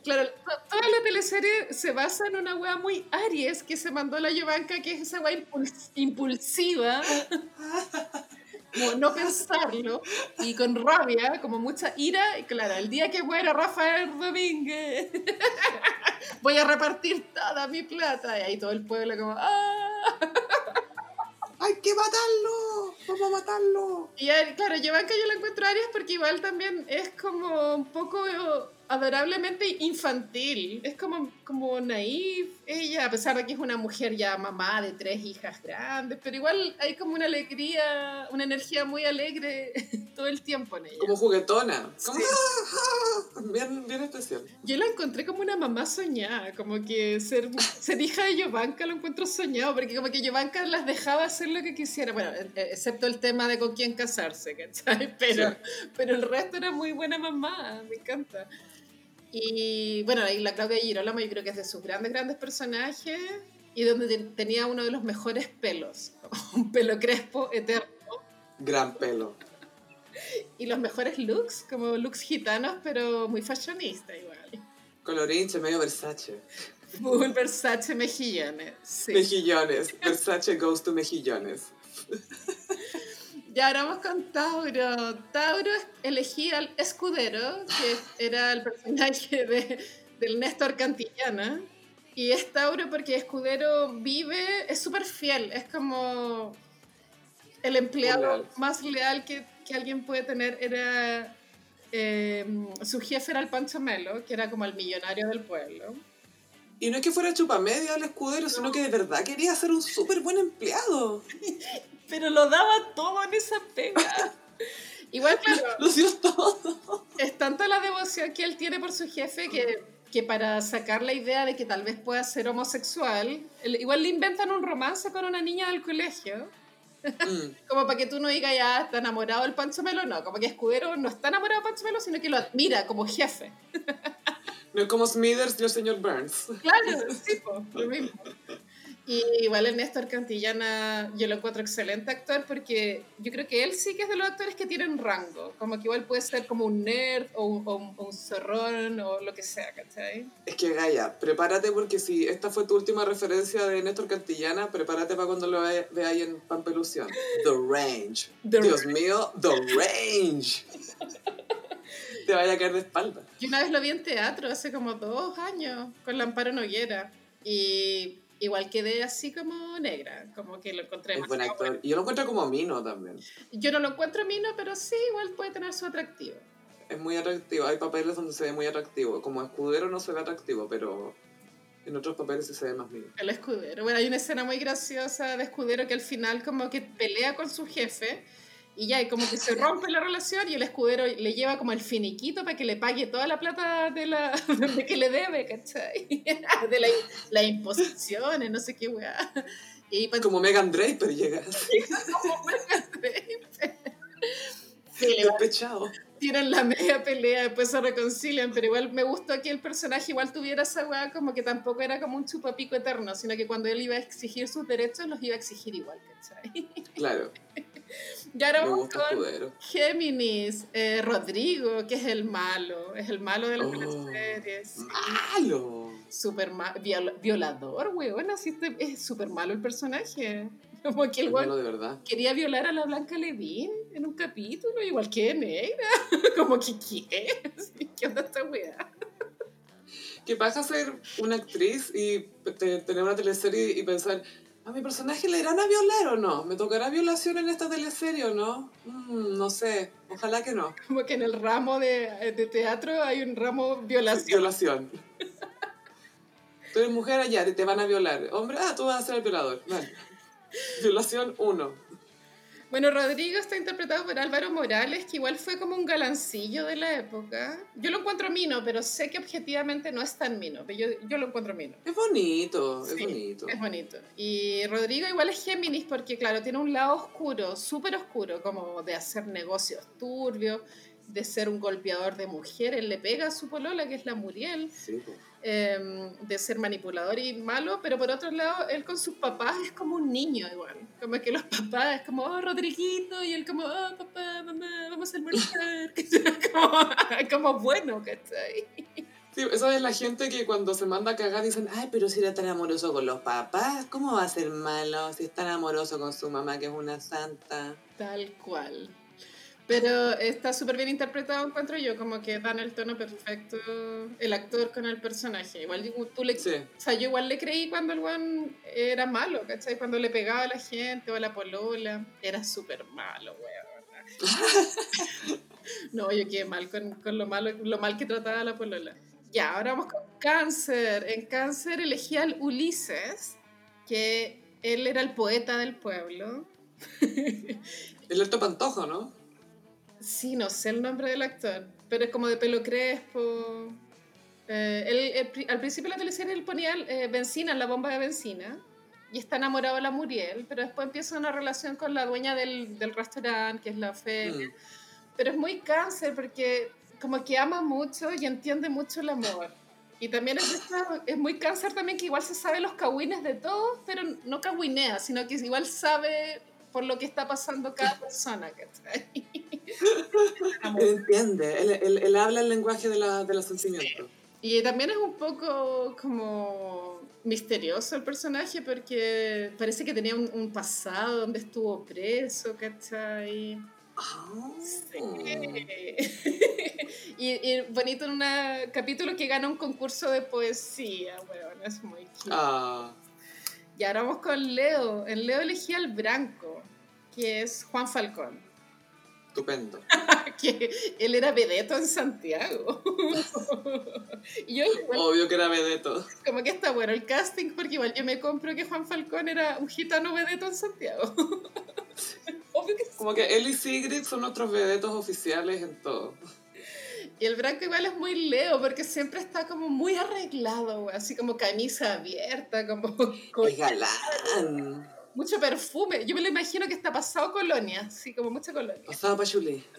Claro, to- toda la teleserie se basa en una wea muy Aries que se mandó la Giovanka, que es esa wea impuls- impulsiva, como no pensarlo, y con rabia, como mucha ira. Y claro, el día que muera Rafael Domínguez, voy a repartir toda mi plata. Y ahí todo el pueblo como, ¡ah! ¡Hay que matarlo! ¡Vamos a matarlo! Y claro, Giovanka yo la encuentro a Aries porque igual también es como un poco adorablemente infantil. Es como, como naif ella, a pesar de que es una mujer ya mamá de tres hijas grandes, pero igual hay como una alegría, una energía muy alegre todo el tiempo en ella. Como juguetona. Como, Sí. ¡ah, ah! Bien, bien especial. Yo la encontré como una mamá soñada, como que ser, ser hija de Giovanka lo encuentro soñado, porque como que Giovanka las dejaba hacer lo que quisiera, bueno, eh, excepto el tema de con quién casarse, ¿cachai? Pero, Sí. pero el resto era muy buena mamá, me encanta. Y bueno, y la Claudia Girolamo yo creo que es de sus grandes, grandes personajes, y donde te- tenía uno de los mejores pelos, un pelo crespo eterno, Gran pelo. y los mejores looks, como looks gitanos, pero muy fashionista igual. Colorinche, medio Versace. Full Versace mejillones. Sí. Mejillones. Versace goes to mejillones. Ya ahora vamos con Tauro. Tauro elegí al escudero, que era el personaje de, del Néstor Cantillana. Y es Tauro porque Escudero vive, es súper fiel, es como... El empleado Leal. más leal que, que alguien puede tener era... eh, su jefe era el Pancho Melo, que era como el millonario del pueblo. Y no es que fuera chupamedia al escudero, sino que de verdad quería ser un súper buen empleado. Pero lo daba todo en esa pega. Igual, claro, Lo dio todo. es tanta la devoción que él tiene por su jefe que, que para sacar la idea de que tal vez pueda ser homosexual, él- igual le inventan un romance con una niña del colegio. Mm. Como para que tú no digas ya está enamorado del Pancho Melo, no, como que Escudero no está enamorado del Pancho Melo, sino que lo admira como jefe. No como Smithers y el señor Burns. Claro, sí, po, lo mismo. Y igual el Néstor Cantillana yo lo encuentro excelente actor porque yo creo que él sí que es de los actores que tienen rango, como que igual puede ser como un nerd o un, o un- o un zorrón o lo que sea, ¿cachai? Es que Gaia, prepárate porque si esta fue tu última referencia de Néstor Cantillana, prepárate para cuando lo ve- veáis en Pampelusión. The Range. The Dios mío, The Range. Te vaya a caer de espalda. Yo una vez lo vi en teatro hace como dos años con la Amparo Noguera y igual quedé así como negra, como que lo encontré Es buen actor. Yo lo encuentro como Mino también. Yo no lo encuentro mino, pero sí, igual puede tener su atractivo. Es muy atractivo. Hay papeles donde se ve muy atractivo. Como escudero no se ve atractivo, pero en otros papeles sí se ve más Mino. El escudero. Bueno, hay una escena muy graciosa de escudero que al final como que pelea con su jefe y ya, y como que se rompe la relación y el escudero le lleva como el finiquito para que le pague toda la plata de, la, de que le debe, ¿cachai? De la, las imposiciones, no sé qué weá. Y pues, Como Megan Draper llega como Sí, le despechado. tienen la media pelea, después se reconcilian, pero igual me gustó que el personaje igual tuviera esa weá como que tampoco era como un chupapico eterno, sino que cuando él iba a exigir sus derechos, los iba a exigir igual, ¿cachai? Claro, Y ahora me vamos gusta con. Géminis, eh, Rodrigo, que es el malo, es el malo de las Oh. series. ¡Malo! Super ma- viol- violador, weón, así este- es súper malo el personaje. Como que el malo de verdad. quería violar a la Blanca Levin en un capítulo, igual que negra. Como que, ¿qué? ¿Qué onda esta weá? ¿Qué pasa ser una actriz y te- tener una teleserie y pensar, ¿a mi personaje le irán a violar o no? ¿Me tocará violación en esta teleserie o no? Mm, no sé, ojalá que no. Como que en el ramo de, de teatro hay un ramo violación. Violación. Tú eres mujer allá, te van a violar. Hombre, ah, tú vas a ser el violador. Vale. Violación 1. Bueno, Rodrigo está interpretado por Álvaro Morales, que igual fue como un galancillo de la época. Yo lo encuentro mino, pero sé que objetivamente no es tan mino, pero yo, yo lo encuentro mino. Es bonito, es bonito. Es bonito. Y Rodrigo igual es Géminis porque, claro, tiene un lado oscuro, súper oscuro, como de hacer negocios turbios, de ser un golpeador de mujeres. Le pega a su polola, que es la Muriel, Sí, pues. Eh, de ser manipulador y malo, pero por otro lado, él con sus papás es como un niño igual. Como que los papás es como, oh, Rodriguito, y él como, oh, papá, mamá, vamos a almorzar. como, como bueno, ¿cachai? Sí, esa es la gente que cuando se manda a cagar dicen, ay, pero si era tan amoroso con los papás, ¿cómo va a ser malo si es tan amoroso con su mamá que es una santa? Tal cual. Pero está súper bien interpretado, encuentro yo, como que dan el tono perfecto el actor con el personaje. Igual tú le, Sí, o sea, yo igual le creí cuando el weón era malo, ¿cachai? Cuando le pegaba a la gente o a la polola. Era súper malo, weón. No, yo quedé mal con, con lo, malo, lo mal que trataba a la polola. Ya, ahora vamos con cáncer. En cáncer elegí al Ulises, que él era el poeta del pueblo. el Alto Pantojo, ¿no? Sí, no sé el nombre del actor, pero es como de pelo crespo. Eh, él, él pri- al principio de la teleserie él ponía eh, benzina en la bomba de benzina y está enamorado de la Muriel, pero después empieza una relación con la dueña del, del restaurante, que es la Ofelia. Mm. Pero es muy cáncer porque como que ama mucho y entiende mucho el amor. Y también es, es muy cáncer también que igual se sabe los cagüines de todos, pero no cagüinea, sino que igual sabe por lo que está pasando cada persona, ¿cachai? Él entiende, él, él- él habla el lenguaje de, la, de los sentimientos. Y también es un poco como misterioso el personaje porque parece que tenía un, un pasado donde estuvo preso, ¿cachai? Ah. y, y bonito en un capítulo que gana un concurso de poesía, bueno, es muy cute. Ah, Y ahora vamos con Leo. En Leo elegí al Branco, que es Juan Falcón. Estupendo. que él era vedeto en Santiago. y yo igual, Obvio que era vedeto. como que está bueno el casting, porque igual yo me compro que Juan Falcón era un gitano vedeto en Santiago. Obvio que sí. Como que él y Sigrid son nuestros vedetos oficiales en todo. Y el Branco igual es muy Leo, porque siempre está como muy arreglado, así como camisa abierta, como Es galán. Mucho perfume. Yo me lo imagino que está pasado colonia, así como mucha colonia. Pasaba pachulí.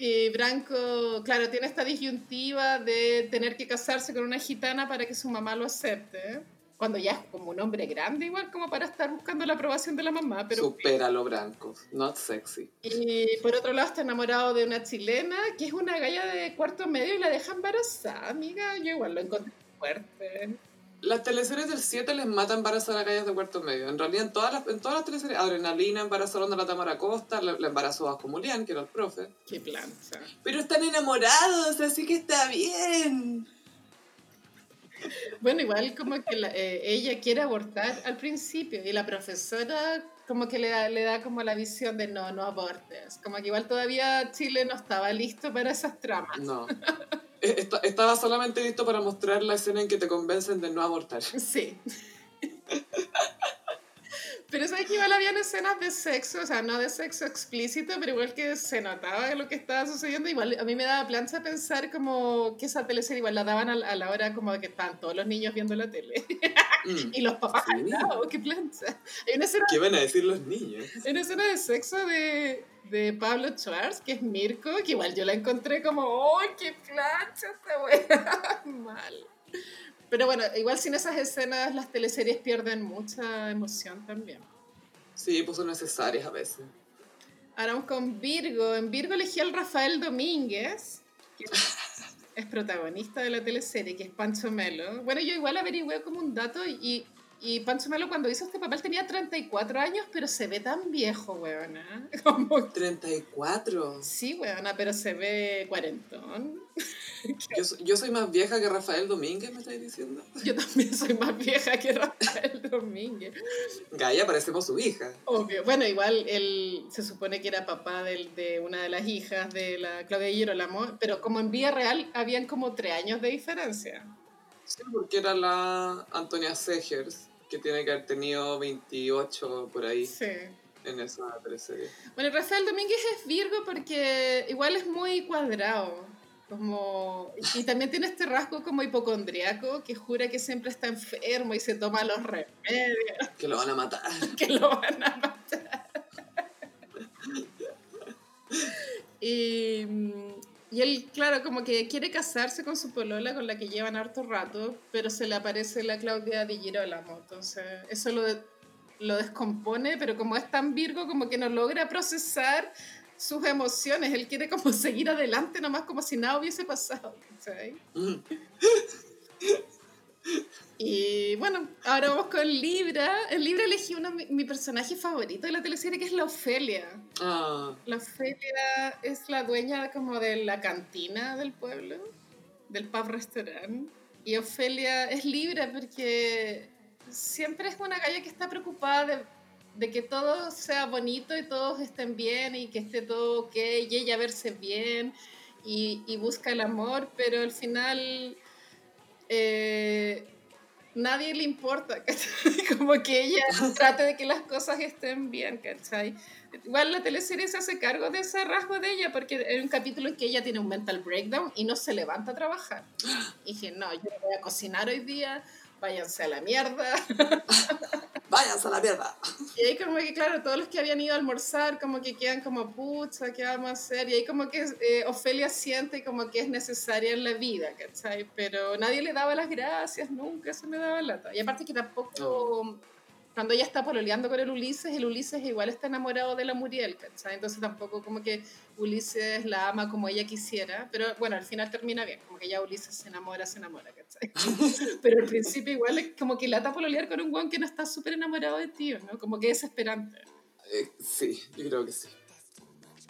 Y Branco, claro, tiene esta disyuntiva de tener que casarse con una gitana para que su mamá lo acepte. Cuando ya es como un hombre grande, igual como para estar buscando la aprobación de la mamá. Pero, Supera lo blanco. Not sexy. y por otro lado está enamorado de una chilena, que es una galla de cuarto medio y la deja embarazada, amiga. Yo igual lo encontré fuerte. Las teleseries del 7 les mata embarazar a gallas de cuarto medio. En realidad, en todas las, en todas las teleseries, Adrenalina embarazaron a la Tamara Costa, la, la embarazó a Vasco Mulián, que era el profe. Qué plancha. Pero están enamorados, así que está bien. Bueno, igual como que la- eh, ella quiere abortar al principio y la profesora como que le da, le da como la visión de no, no abortes. Como que igual todavía Chile no estaba listo para esas tramas. No. Eh, esta- Estaba solamente listo para mostrar la escena en que te convencen de no abortar. Sí. Pero sabes que igual habían escenas de sexo, o sea, no de sexo explícito, pero igual que se notaba lo que estaba sucediendo. Igual a mí me daba plancha pensar como que esa teleserie igual la daban a, la hora como que estaban todos los niños viendo la tele. Mm. y los papás Sí. al lado, qué plancha. Hay una escena, ¿Qué van a decir los niños? hay una escena de sexo de, de Pablo Schwartz, que es Mirko, que igual yo la encontré como, ¡ay, qué plancha esta wea! Mal. Pero bueno, igual sin esas escenas las teleseries pierden mucha emoción también. Sí, pues son necesarias a veces. Ahora vamos con Virgo. En Virgo elegí al Rafael Domínguez, que es protagonista de la teleserie, que es Pancho Melo. Bueno, yo igual averigüé como un dato y, y Pancho Melo cuando hizo este papel tenía 34 años, pero se ve tan viejo, weona. Como, 34. sí, weona, pero se ve cuarentón. Yo, so- yo soy más vieja que Rafael Domínguez, me estáis diciendo. Yo también soy más vieja que Rafael Domínguez. Gaia, parecemos su hija. Obvio. Bueno, igual él se supone que era papá del- de, una de las hijas de la Claudia Girolamo, pero como en Vía Real habían como tres años de diferencia. Sí, porque era la Antonia Segers, que tiene que haber tenido 28 por ahí Sí. en esa teleserie. Bueno, Rafael Domínguez es Virgo porque igual es muy cuadrado. Como, y también tiene este rasgo como hipocondriaco que jura que siempre está enfermo y se toma los remedios Que lo van a matar. que lo van a matar. Y, y él, claro, como que quiere casarse con su polola con la que llevan harto rato, pero se le aparece la Claudia Di Girolamo. Entonces, eso lo, lo descompone, pero como es tan virgo, como que no logra procesar sus emociones. Él quiere como seguir adelante nomás como si nada hubiese pasado. ¿cachai? Y bueno, ahora vamos con Libra. En Libra elegí uno, mi, mi personaje favorito de la teleserie, que es la Ofelia. Ah, La Ofelia es la dueña como de la cantina del pueblo, del pub restaurant. Y Ofelia es Libra porque siempre es una galla que está preocupada de, de que todo sea bonito y todos estén bien y que esté todo ok y ella verse bien y, y busca el amor, pero al final eh, nadie le importa, ¿cachai? Como que ella trate de que las cosas estén bien, ¿cachai? Igual la teleserie se hace cargo de ese rasgo de ella, porque hay un capítulo en que ella tiene un mental breakdown y no se levanta a trabajar. Y dije, no, yo voy a cocinar hoy día, váyanse a la mierda. váyanse a la mierda. Y ahí como que, claro, todos los que habían ido a almorzar como que quedan como, pucha, ¿qué vamos a hacer? Y ahí como que eh, Ofelia siente como que es necesaria en la vida, ¿cachai? Pero nadie le daba las gracias, nunca se me daba lata. Y aparte que tampoco, cuando ella está pololeando con el Ulises, el Ulises igual está enamorado de la Muriel, ¿cachai? Entonces tampoco como que Ulises la ama como ella quisiera, pero bueno, al final termina bien, como que ya Ulises se enamora, se enamora, ¿cachai? pero al principio igual es como que lata pololear con un guan que no está súper enamorado de ti, ¿no? Como que es desesperante. Eh, sí, yo creo que sí.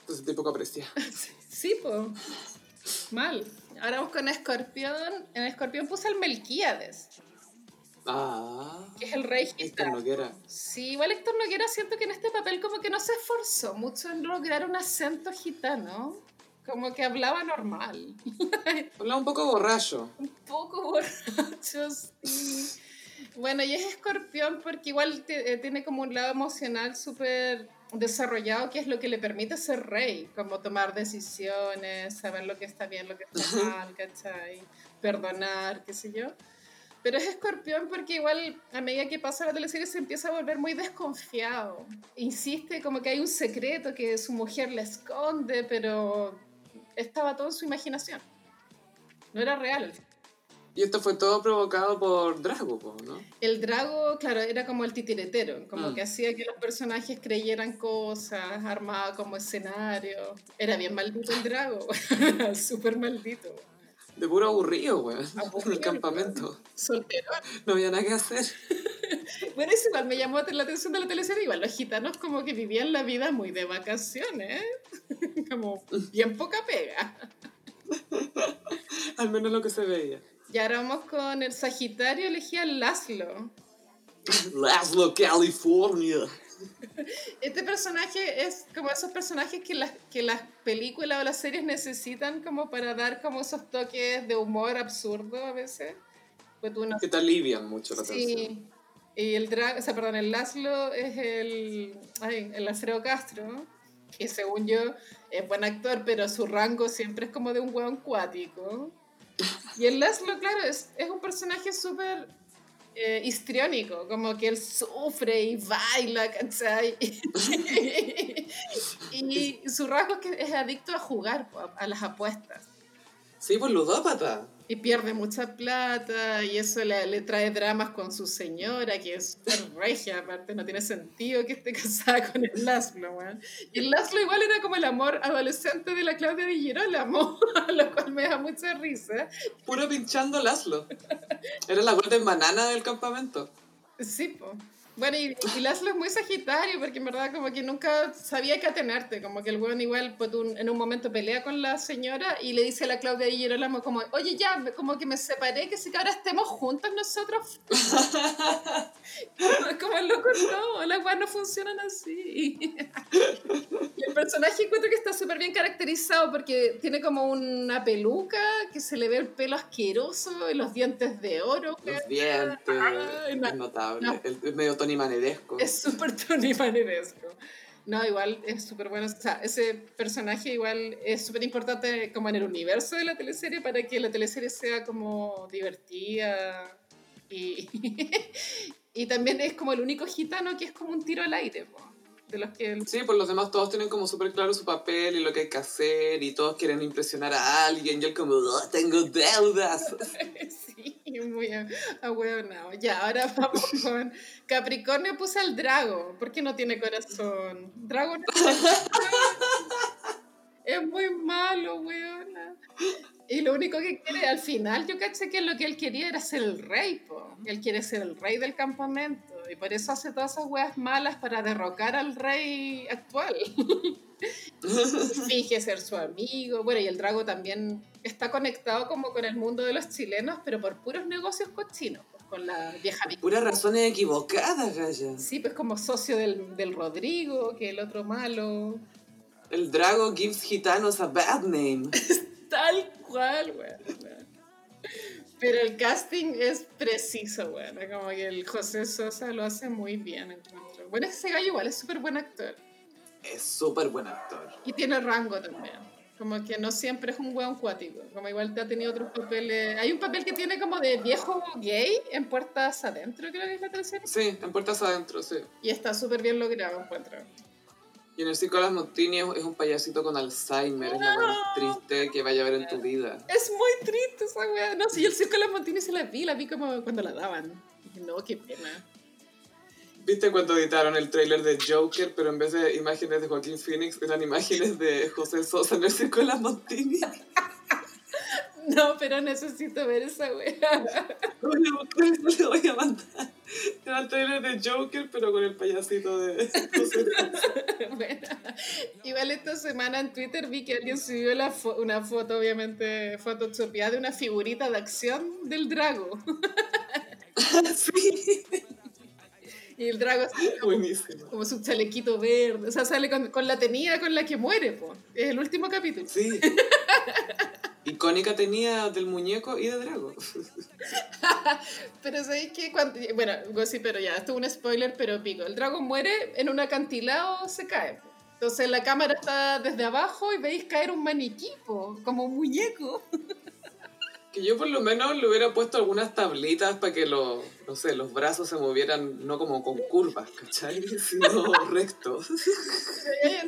Entonces, tipo que aprecia. Sí, pues. Mal. Ahora vamos con Escorpión. En Escorpión puse al Melquíades. Ah. que es el rey Héctor. Noguera. Sí, igual Héctor Noguera siento que en este papel como que no se esforzó mucho en lograr un acento gitano. Como que hablaba normal. Hablaba un poco borracho. Un poco borracho, sí. Bueno, y es escorpión porque igual te- eh, tiene como un lado emocional súper desarrollado que es lo que le permite ser rey, como tomar decisiones, saber lo que está bien, lo que está mal, ¿cachai? Perdonar, qué sé yo. Pero es escorpión porque igual a medida que pasa la teleserie se empieza a volver muy desconfiado. Insiste como que hay un secreto que su mujer le esconde, pero estaba todo en su imaginación. No era real. Y esto fue todo provocado por Drago, ¿no? El Drago, claro, era como el titiretero, como Mm. que hacía que los personajes creyeran cosas, armaba como escenario. Era bien maldito el Drago, súper maldito. De puro aburrido, weón. En Aburrido, el campamento. Soltero. No había nada que hacer. Bueno, eso igual me llamó la atención de la teleserie. Igual los gitanos como que vivían la vida muy de vacaciones, como bien poca pega. Al menos lo que se veía. Y ahora vamos con el Sagitario, elegía Laszlo. Laszlo, California. Este personaje es como esos personajes que las, que las películas o las series necesitan como para dar como esos toques de humor absurdo a veces. Pues tú no Que te alivian mucho la. Sí. Y el drag, o sea, perdón, el Laszlo es el, ay, el Alfredo Castro, que según yo es buen actor, pero su rango siempre es como de un hueón cuático. Y el Laszlo, claro, es, es un personaje súper eh, histriónico, como que él sufre y baila, ¿cachai? y su rasgo es que es adicto a jugar, a las apuestas. Sí, pues ludópata. Y pierde mucha plata y eso le, le trae dramas con su señora, que es súper regia, aparte no tiene sentido que esté casada con el Laszlo, weón. Y el Laszlo igual era como el amor adolescente de la Claudia Di Girolamo, lo cual me da mucha risa. Puro pinchando Laszlo. Era la Golden Banana del campamento. Sí, po. Bueno, y, y Laszlo es muy sagitario, porque en verdad como que nunca sabía qué atenerte, como que el weón igual pues, un- en un momento pelea con la señora y le dice a la Claudia Di Girolamo como, oye ya, como que me separé, que si que ahora estemos juntos nosotros. como loco, no, las weas no funcionan así. y el personaje encuentro que está súper bien caracterizado porque tiene como una peluca, que se le ve el pelo asqueroso y los dientes de oro. Los dientes. No. es notable. No. El, el medio Tony. Es súper Tony Maneresco. No, igual es súper bueno. O sea, ese personaje igual es súper importante como en el universo de la teleserie para que la teleserie sea como divertida. Y, y también es como el único gitano que es como un tiro al aire. po, De los que... Sí, pues los demás todos tienen como súper claro su papel y lo que hay que hacer y todos quieren impresionar a alguien. Yo como, "Oh, tengo deudas. Sí, muy ahueonado. Ya, ahora vamos con Capricornio. Puse al Drago. ¿Por qué no tiene corazón? Drago no es muy malo, weona. Y lo único que quiere, al final, yo caché que lo que él quería era ser el rey, po. Él quiere ser el rey del campamento. Y por eso hace todas esas weas malas para derrocar al rey actual. Finge ser su amigo. Bueno, y el Drago también está conectado como con el mundo de los chilenos, pero por puros negocios cochinos, pues, con la vieja Victoria. Puras razones equivocadas, Gaya. Sí, pues como socio del, del Rodrigo, que el otro malo. El Drago gives gitanos a bad name. Tal cual, weón. Pero el casting es preciso, weón. Como que el José Sosa lo hace muy bien, encuentro. Bueno, ese gallo igual es súper buen actor. Es súper buen actor. Y tiene rango también. Como que no siempre es un weón cuático. Como igual te ha tenido otros papeles. Hay un papel que tiene como de viejo gay en Puertas Adentro, creo que es la tercera. Sí, en Puertas Adentro, sí. Y está súper bien logrado, encuentro. Y en el Circo de las Montini es un payasito con Alzheimer. Es lo más triste que vaya a ver en tu vida. Es muy triste esa weá. No, si yo el circo de las Montini se la vi, la vi como cuando la daban. Dije, no, qué pena. ¿Viste cuando editaron el tráiler de Joker, pero en vez de imágenes de Joaquín Phoenix, eran imágenes de José Sosa en el Circo de las Montini? No, pero necesito ver esa. Lo voy a voy a mandar. Era el tráiler de Joker, pero con el payasito de. Bueno, igual esta semana en Twitter vi que alguien subió la fo- una foto, obviamente photoshopeada, de una figurita de acción del Drago. sí. Y el drago como, como su chalequito verde. O sea, sale con, con la tenida con la que muere, po. Es el último capítulo. Sí. Icónica tenía del muñeco y de Drago. Pero sabéis que cuando. Bueno, sí, pero ya, esto es un spoiler, pero pico. El dragón muere en un acantilado, se cae. Entonces la cámara está desde abajo y veis caer un maniquí, como un muñeco. Que yo por lo menos le hubiera puesto algunas tablitas para que los, no sé, los brazos se movieran no como con curvas, ¿cachai? Sino rectos.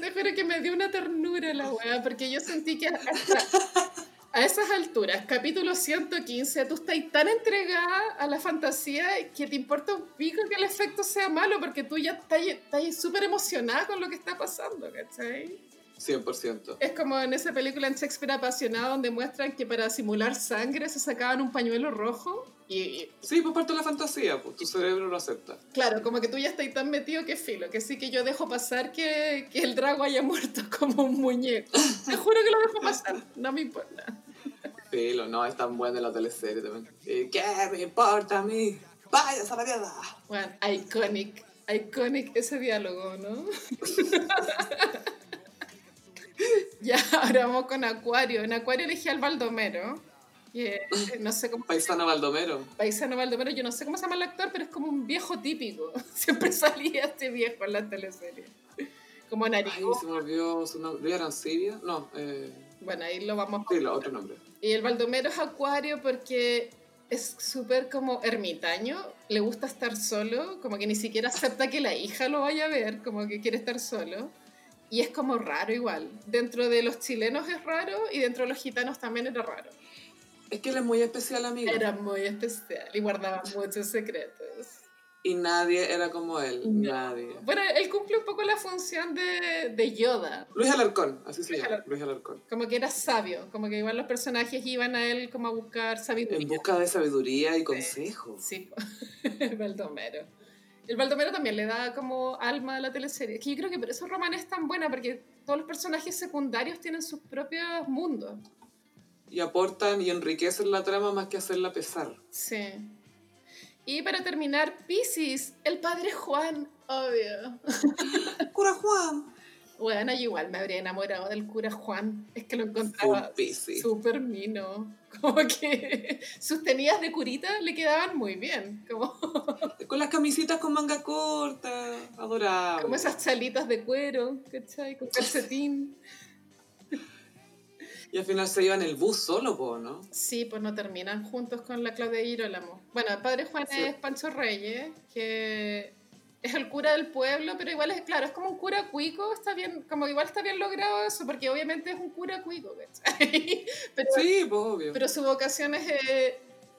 Te juro que me dio una ternura la weá, porque yo sentí que hasta- a esas alturas, capítulo 115, tú estás tan entregada a la fantasía que te importa un pico que el efecto sea malo, porque tú ya estás estás súper emocionada con lo que está pasando, ¿cachai? 100%. Es como en esa película en Shakespeare apasionado donde muestran que para simular sangre se sacaban un pañuelo rojo y, y, Sí, por parte de la fantasía, pues tu cerebro lo acepta. claro, como que tú ya estás tan metido que filo, que sí que yo dejo pasar que, que el drago haya muerto como un muñeco. Te juro que lo dejo pasar, no me importa. Filo, no, es tan buena la teleserie también. ¿Y ¿Qué me importa a mí? ¡Vaya a la mierda! Bueno, iconic, iconic ese diálogo, ¿no? ya, ahora vamos con Acuario. En Acuario elegí al Baldomero. Eh, no sé cómo Paisano Baldomero. Paisano Baldomero, yo no sé cómo se llama el actor, pero es como un viejo típico. Siempre salía este viejo en la teleserie. Como Ay, narigón. se me olvidó su nombre. ¿Luis Arancibia? No, eh... Bueno, ahí lo vamos Sí, lo, otro nombre. Y el Baldomero es acuario porque es súper como ermitaño, le gusta estar solo, como que ni siquiera acepta que la hija lo vaya a ver, como que quiere estar solo. Y es como raro igual. Dentro de los chilenos es raro y dentro de los gitanos también era raro. Es que él es muy especial, amigo. Era muy especial y guardaba muchos secretos. Y nadie era como él. No. Nadie. Bueno, él cumple un poco la función de, de Yoda. Luis Alarcón, así se llama. Alarcón. Luis Alarcón. Como que era sabio, como que igual los personajes iban a él como a buscar En sabiduría. busca de sabiduría y consejo. Sí, el Baldomero. El Baldomero también le da como alma a la teleserie. Es que yo creo que por eso Roman es tan buena, porque todos los personajes secundarios tienen sus propios mundos. Y aportan y enriquecen la trama más que hacerla pesar. Sí. Y para terminar, Pisces, el padre Juan, obvio. Cura Juan. Bueno, yo igual me habría enamorado del cura Juan. Es que lo encontraba súper mino. Como que sus tenidas de curita le quedaban muy bien. Como, Con las camisitas con manga corta. Adorable. como esas chalitas de cuero, ¿cachai? Con calcetín. Y al final se iban el bus solo, po, ¿no? Sí, pues no terminan juntos con la Claudia Girolamo. Bueno, el padre Juan Sí. es Pancho Reyes, que es el cura del pueblo, pero igual es, claro, es como un cura cuico, está bien, como igual está bien logrado eso, porque obviamente es un cura cuico, ¿cachai? Pero, Sí, pues obvio. pero su vocación es, eh,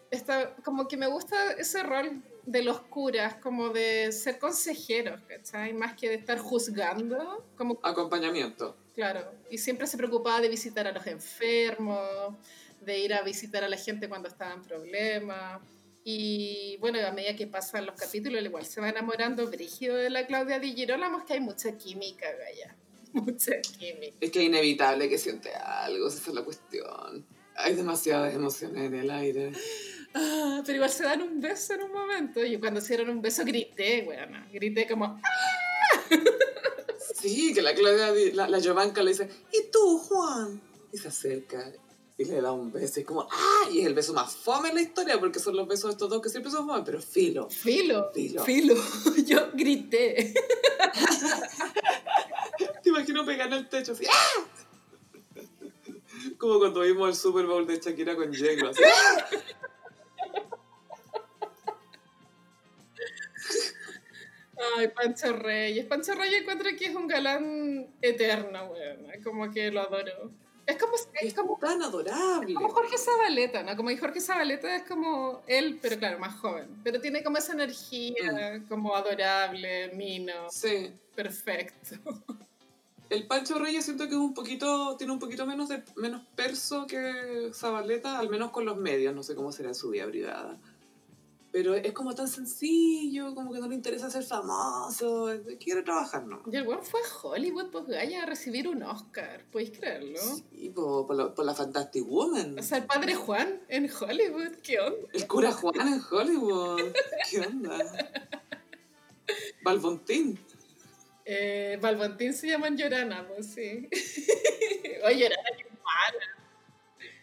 está, como que me gusta ese rol de los curas, como de ser consejeros, ¿cachai? Más que de estar juzgando, como Acompañamiento. Claro, y siempre se preocupaba de visitar a los enfermos, de ir a visitar a la gente cuando estaba en problemas. Y bueno, a medida que pasan los capítulos, igual se va enamorando brígido de la Claudia Di Girolamo, es que hay mucha química, Gaya. Mucha química. Es que es inevitable que siente algo, esa es la cuestión. Hay demasiadas emociones en el aire. Ah, pero igual se dan un beso en un momento. Y cuando se dieron un beso grité, weona. Grité como, ¡ah! Sí, que la Claudia, di- la, la Giovanca le dice, ¿y tú, Juan? Y se acerca y le da un beso y como, ¡ah! Y es el beso más fome en la historia porque son los besos de estos dos que siempre son fome, pero filo. Filo, Filo. filo. Yo grité. Te imagino pegando el techo así, ¡ah! Como cuando vimos el Super Bowl de Shakira con J-Lo, así, ¡ah! Ay, Pancho Reyes. Pancho Reyes encuentro que es un galán eterno, weón. Como que lo adoro. Es como, es Es como, tan adorable. como Jorge Zabaleta, ¿no? Como Jorge Zabaleta es como él, pero claro, más joven. Pero tiene como esa energía, como adorable, mino, Sí. perfecto. El Pancho Reyes siento que es un poquito, tiene un poquito menos de menos perso que Zabaleta, al menos con los medios, no sé cómo será en su vida privada. Pero es como tan sencillo, como que no le interesa ser famoso, quiere trabajar, ¿no? Y el weón fue a Hollywood, pues Gaya, a recibir un Oscar, ¿podéis creerlo? Sí, por, por, la, por la Fantastic Woman. O sea, el padre Juan en Hollywood, ¿qué onda? El cura Juan en Hollywood, ¿qué onda? Balbontín. Eh, Balbontín se llaman Llorana, pues sí. Oye, Llorana, qué mala.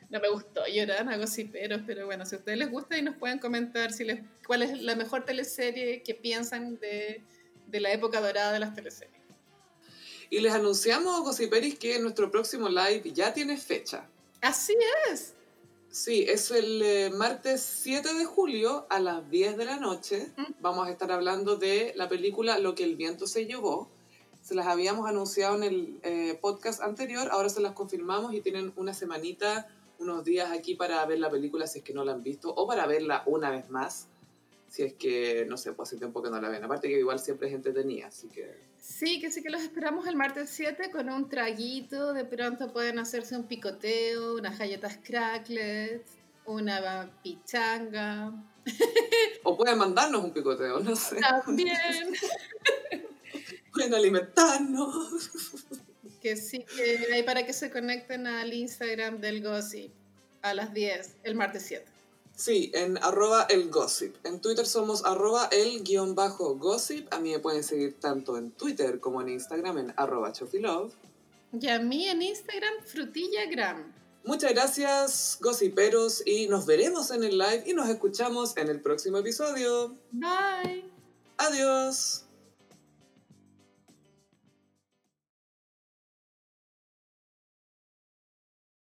No me gustó Llorana, gossiperos, pero bueno, si a ustedes les gusta y nos pueden comentar si les, cuál es la mejor teleserie que piensan de, de la época dorada de las teleseries. Y les anunciamos, gossiperis, que nuestro próximo live ya tiene fecha. Así es. Sí, es el eh, martes 7 de julio a las 10 de la noche. Mm. Vamos a estar hablando de la película Lo que el viento se llevó. Se las habíamos anunciado en el eh, podcast anterior, ahora se las confirmamos y tienen una semanita, unos días aquí para ver la película si es que no la han visto o para verla una vez más. Si es que, no sé, pues hace tiempo que no la ven. Aparte que igual siempre es entretenida, así que... Sí, que sí que los esperamos el martes 7 con un traguito. De pronto pueden hacerse un picoteo, unas galletas cracklet, una pichanga. O pueden mandarnos un picoteo, no sé. También. Pueden alimentarnos. que sí, que hay para que se conecten al Instagram del Gossip a las 10, el martes 7. Sí, en arroba el gossip. En Twitter somos arroba el guion bajo gossip. A mí me pueden seguir tanto en Twitter como en Instagram en arroba chofilove. Y a mí en Instagram, frutillagram. Muchas gracias, gossiperos, y nos veremos en el live y nos escuchamos en el próximo episodio. Bye. Adiós.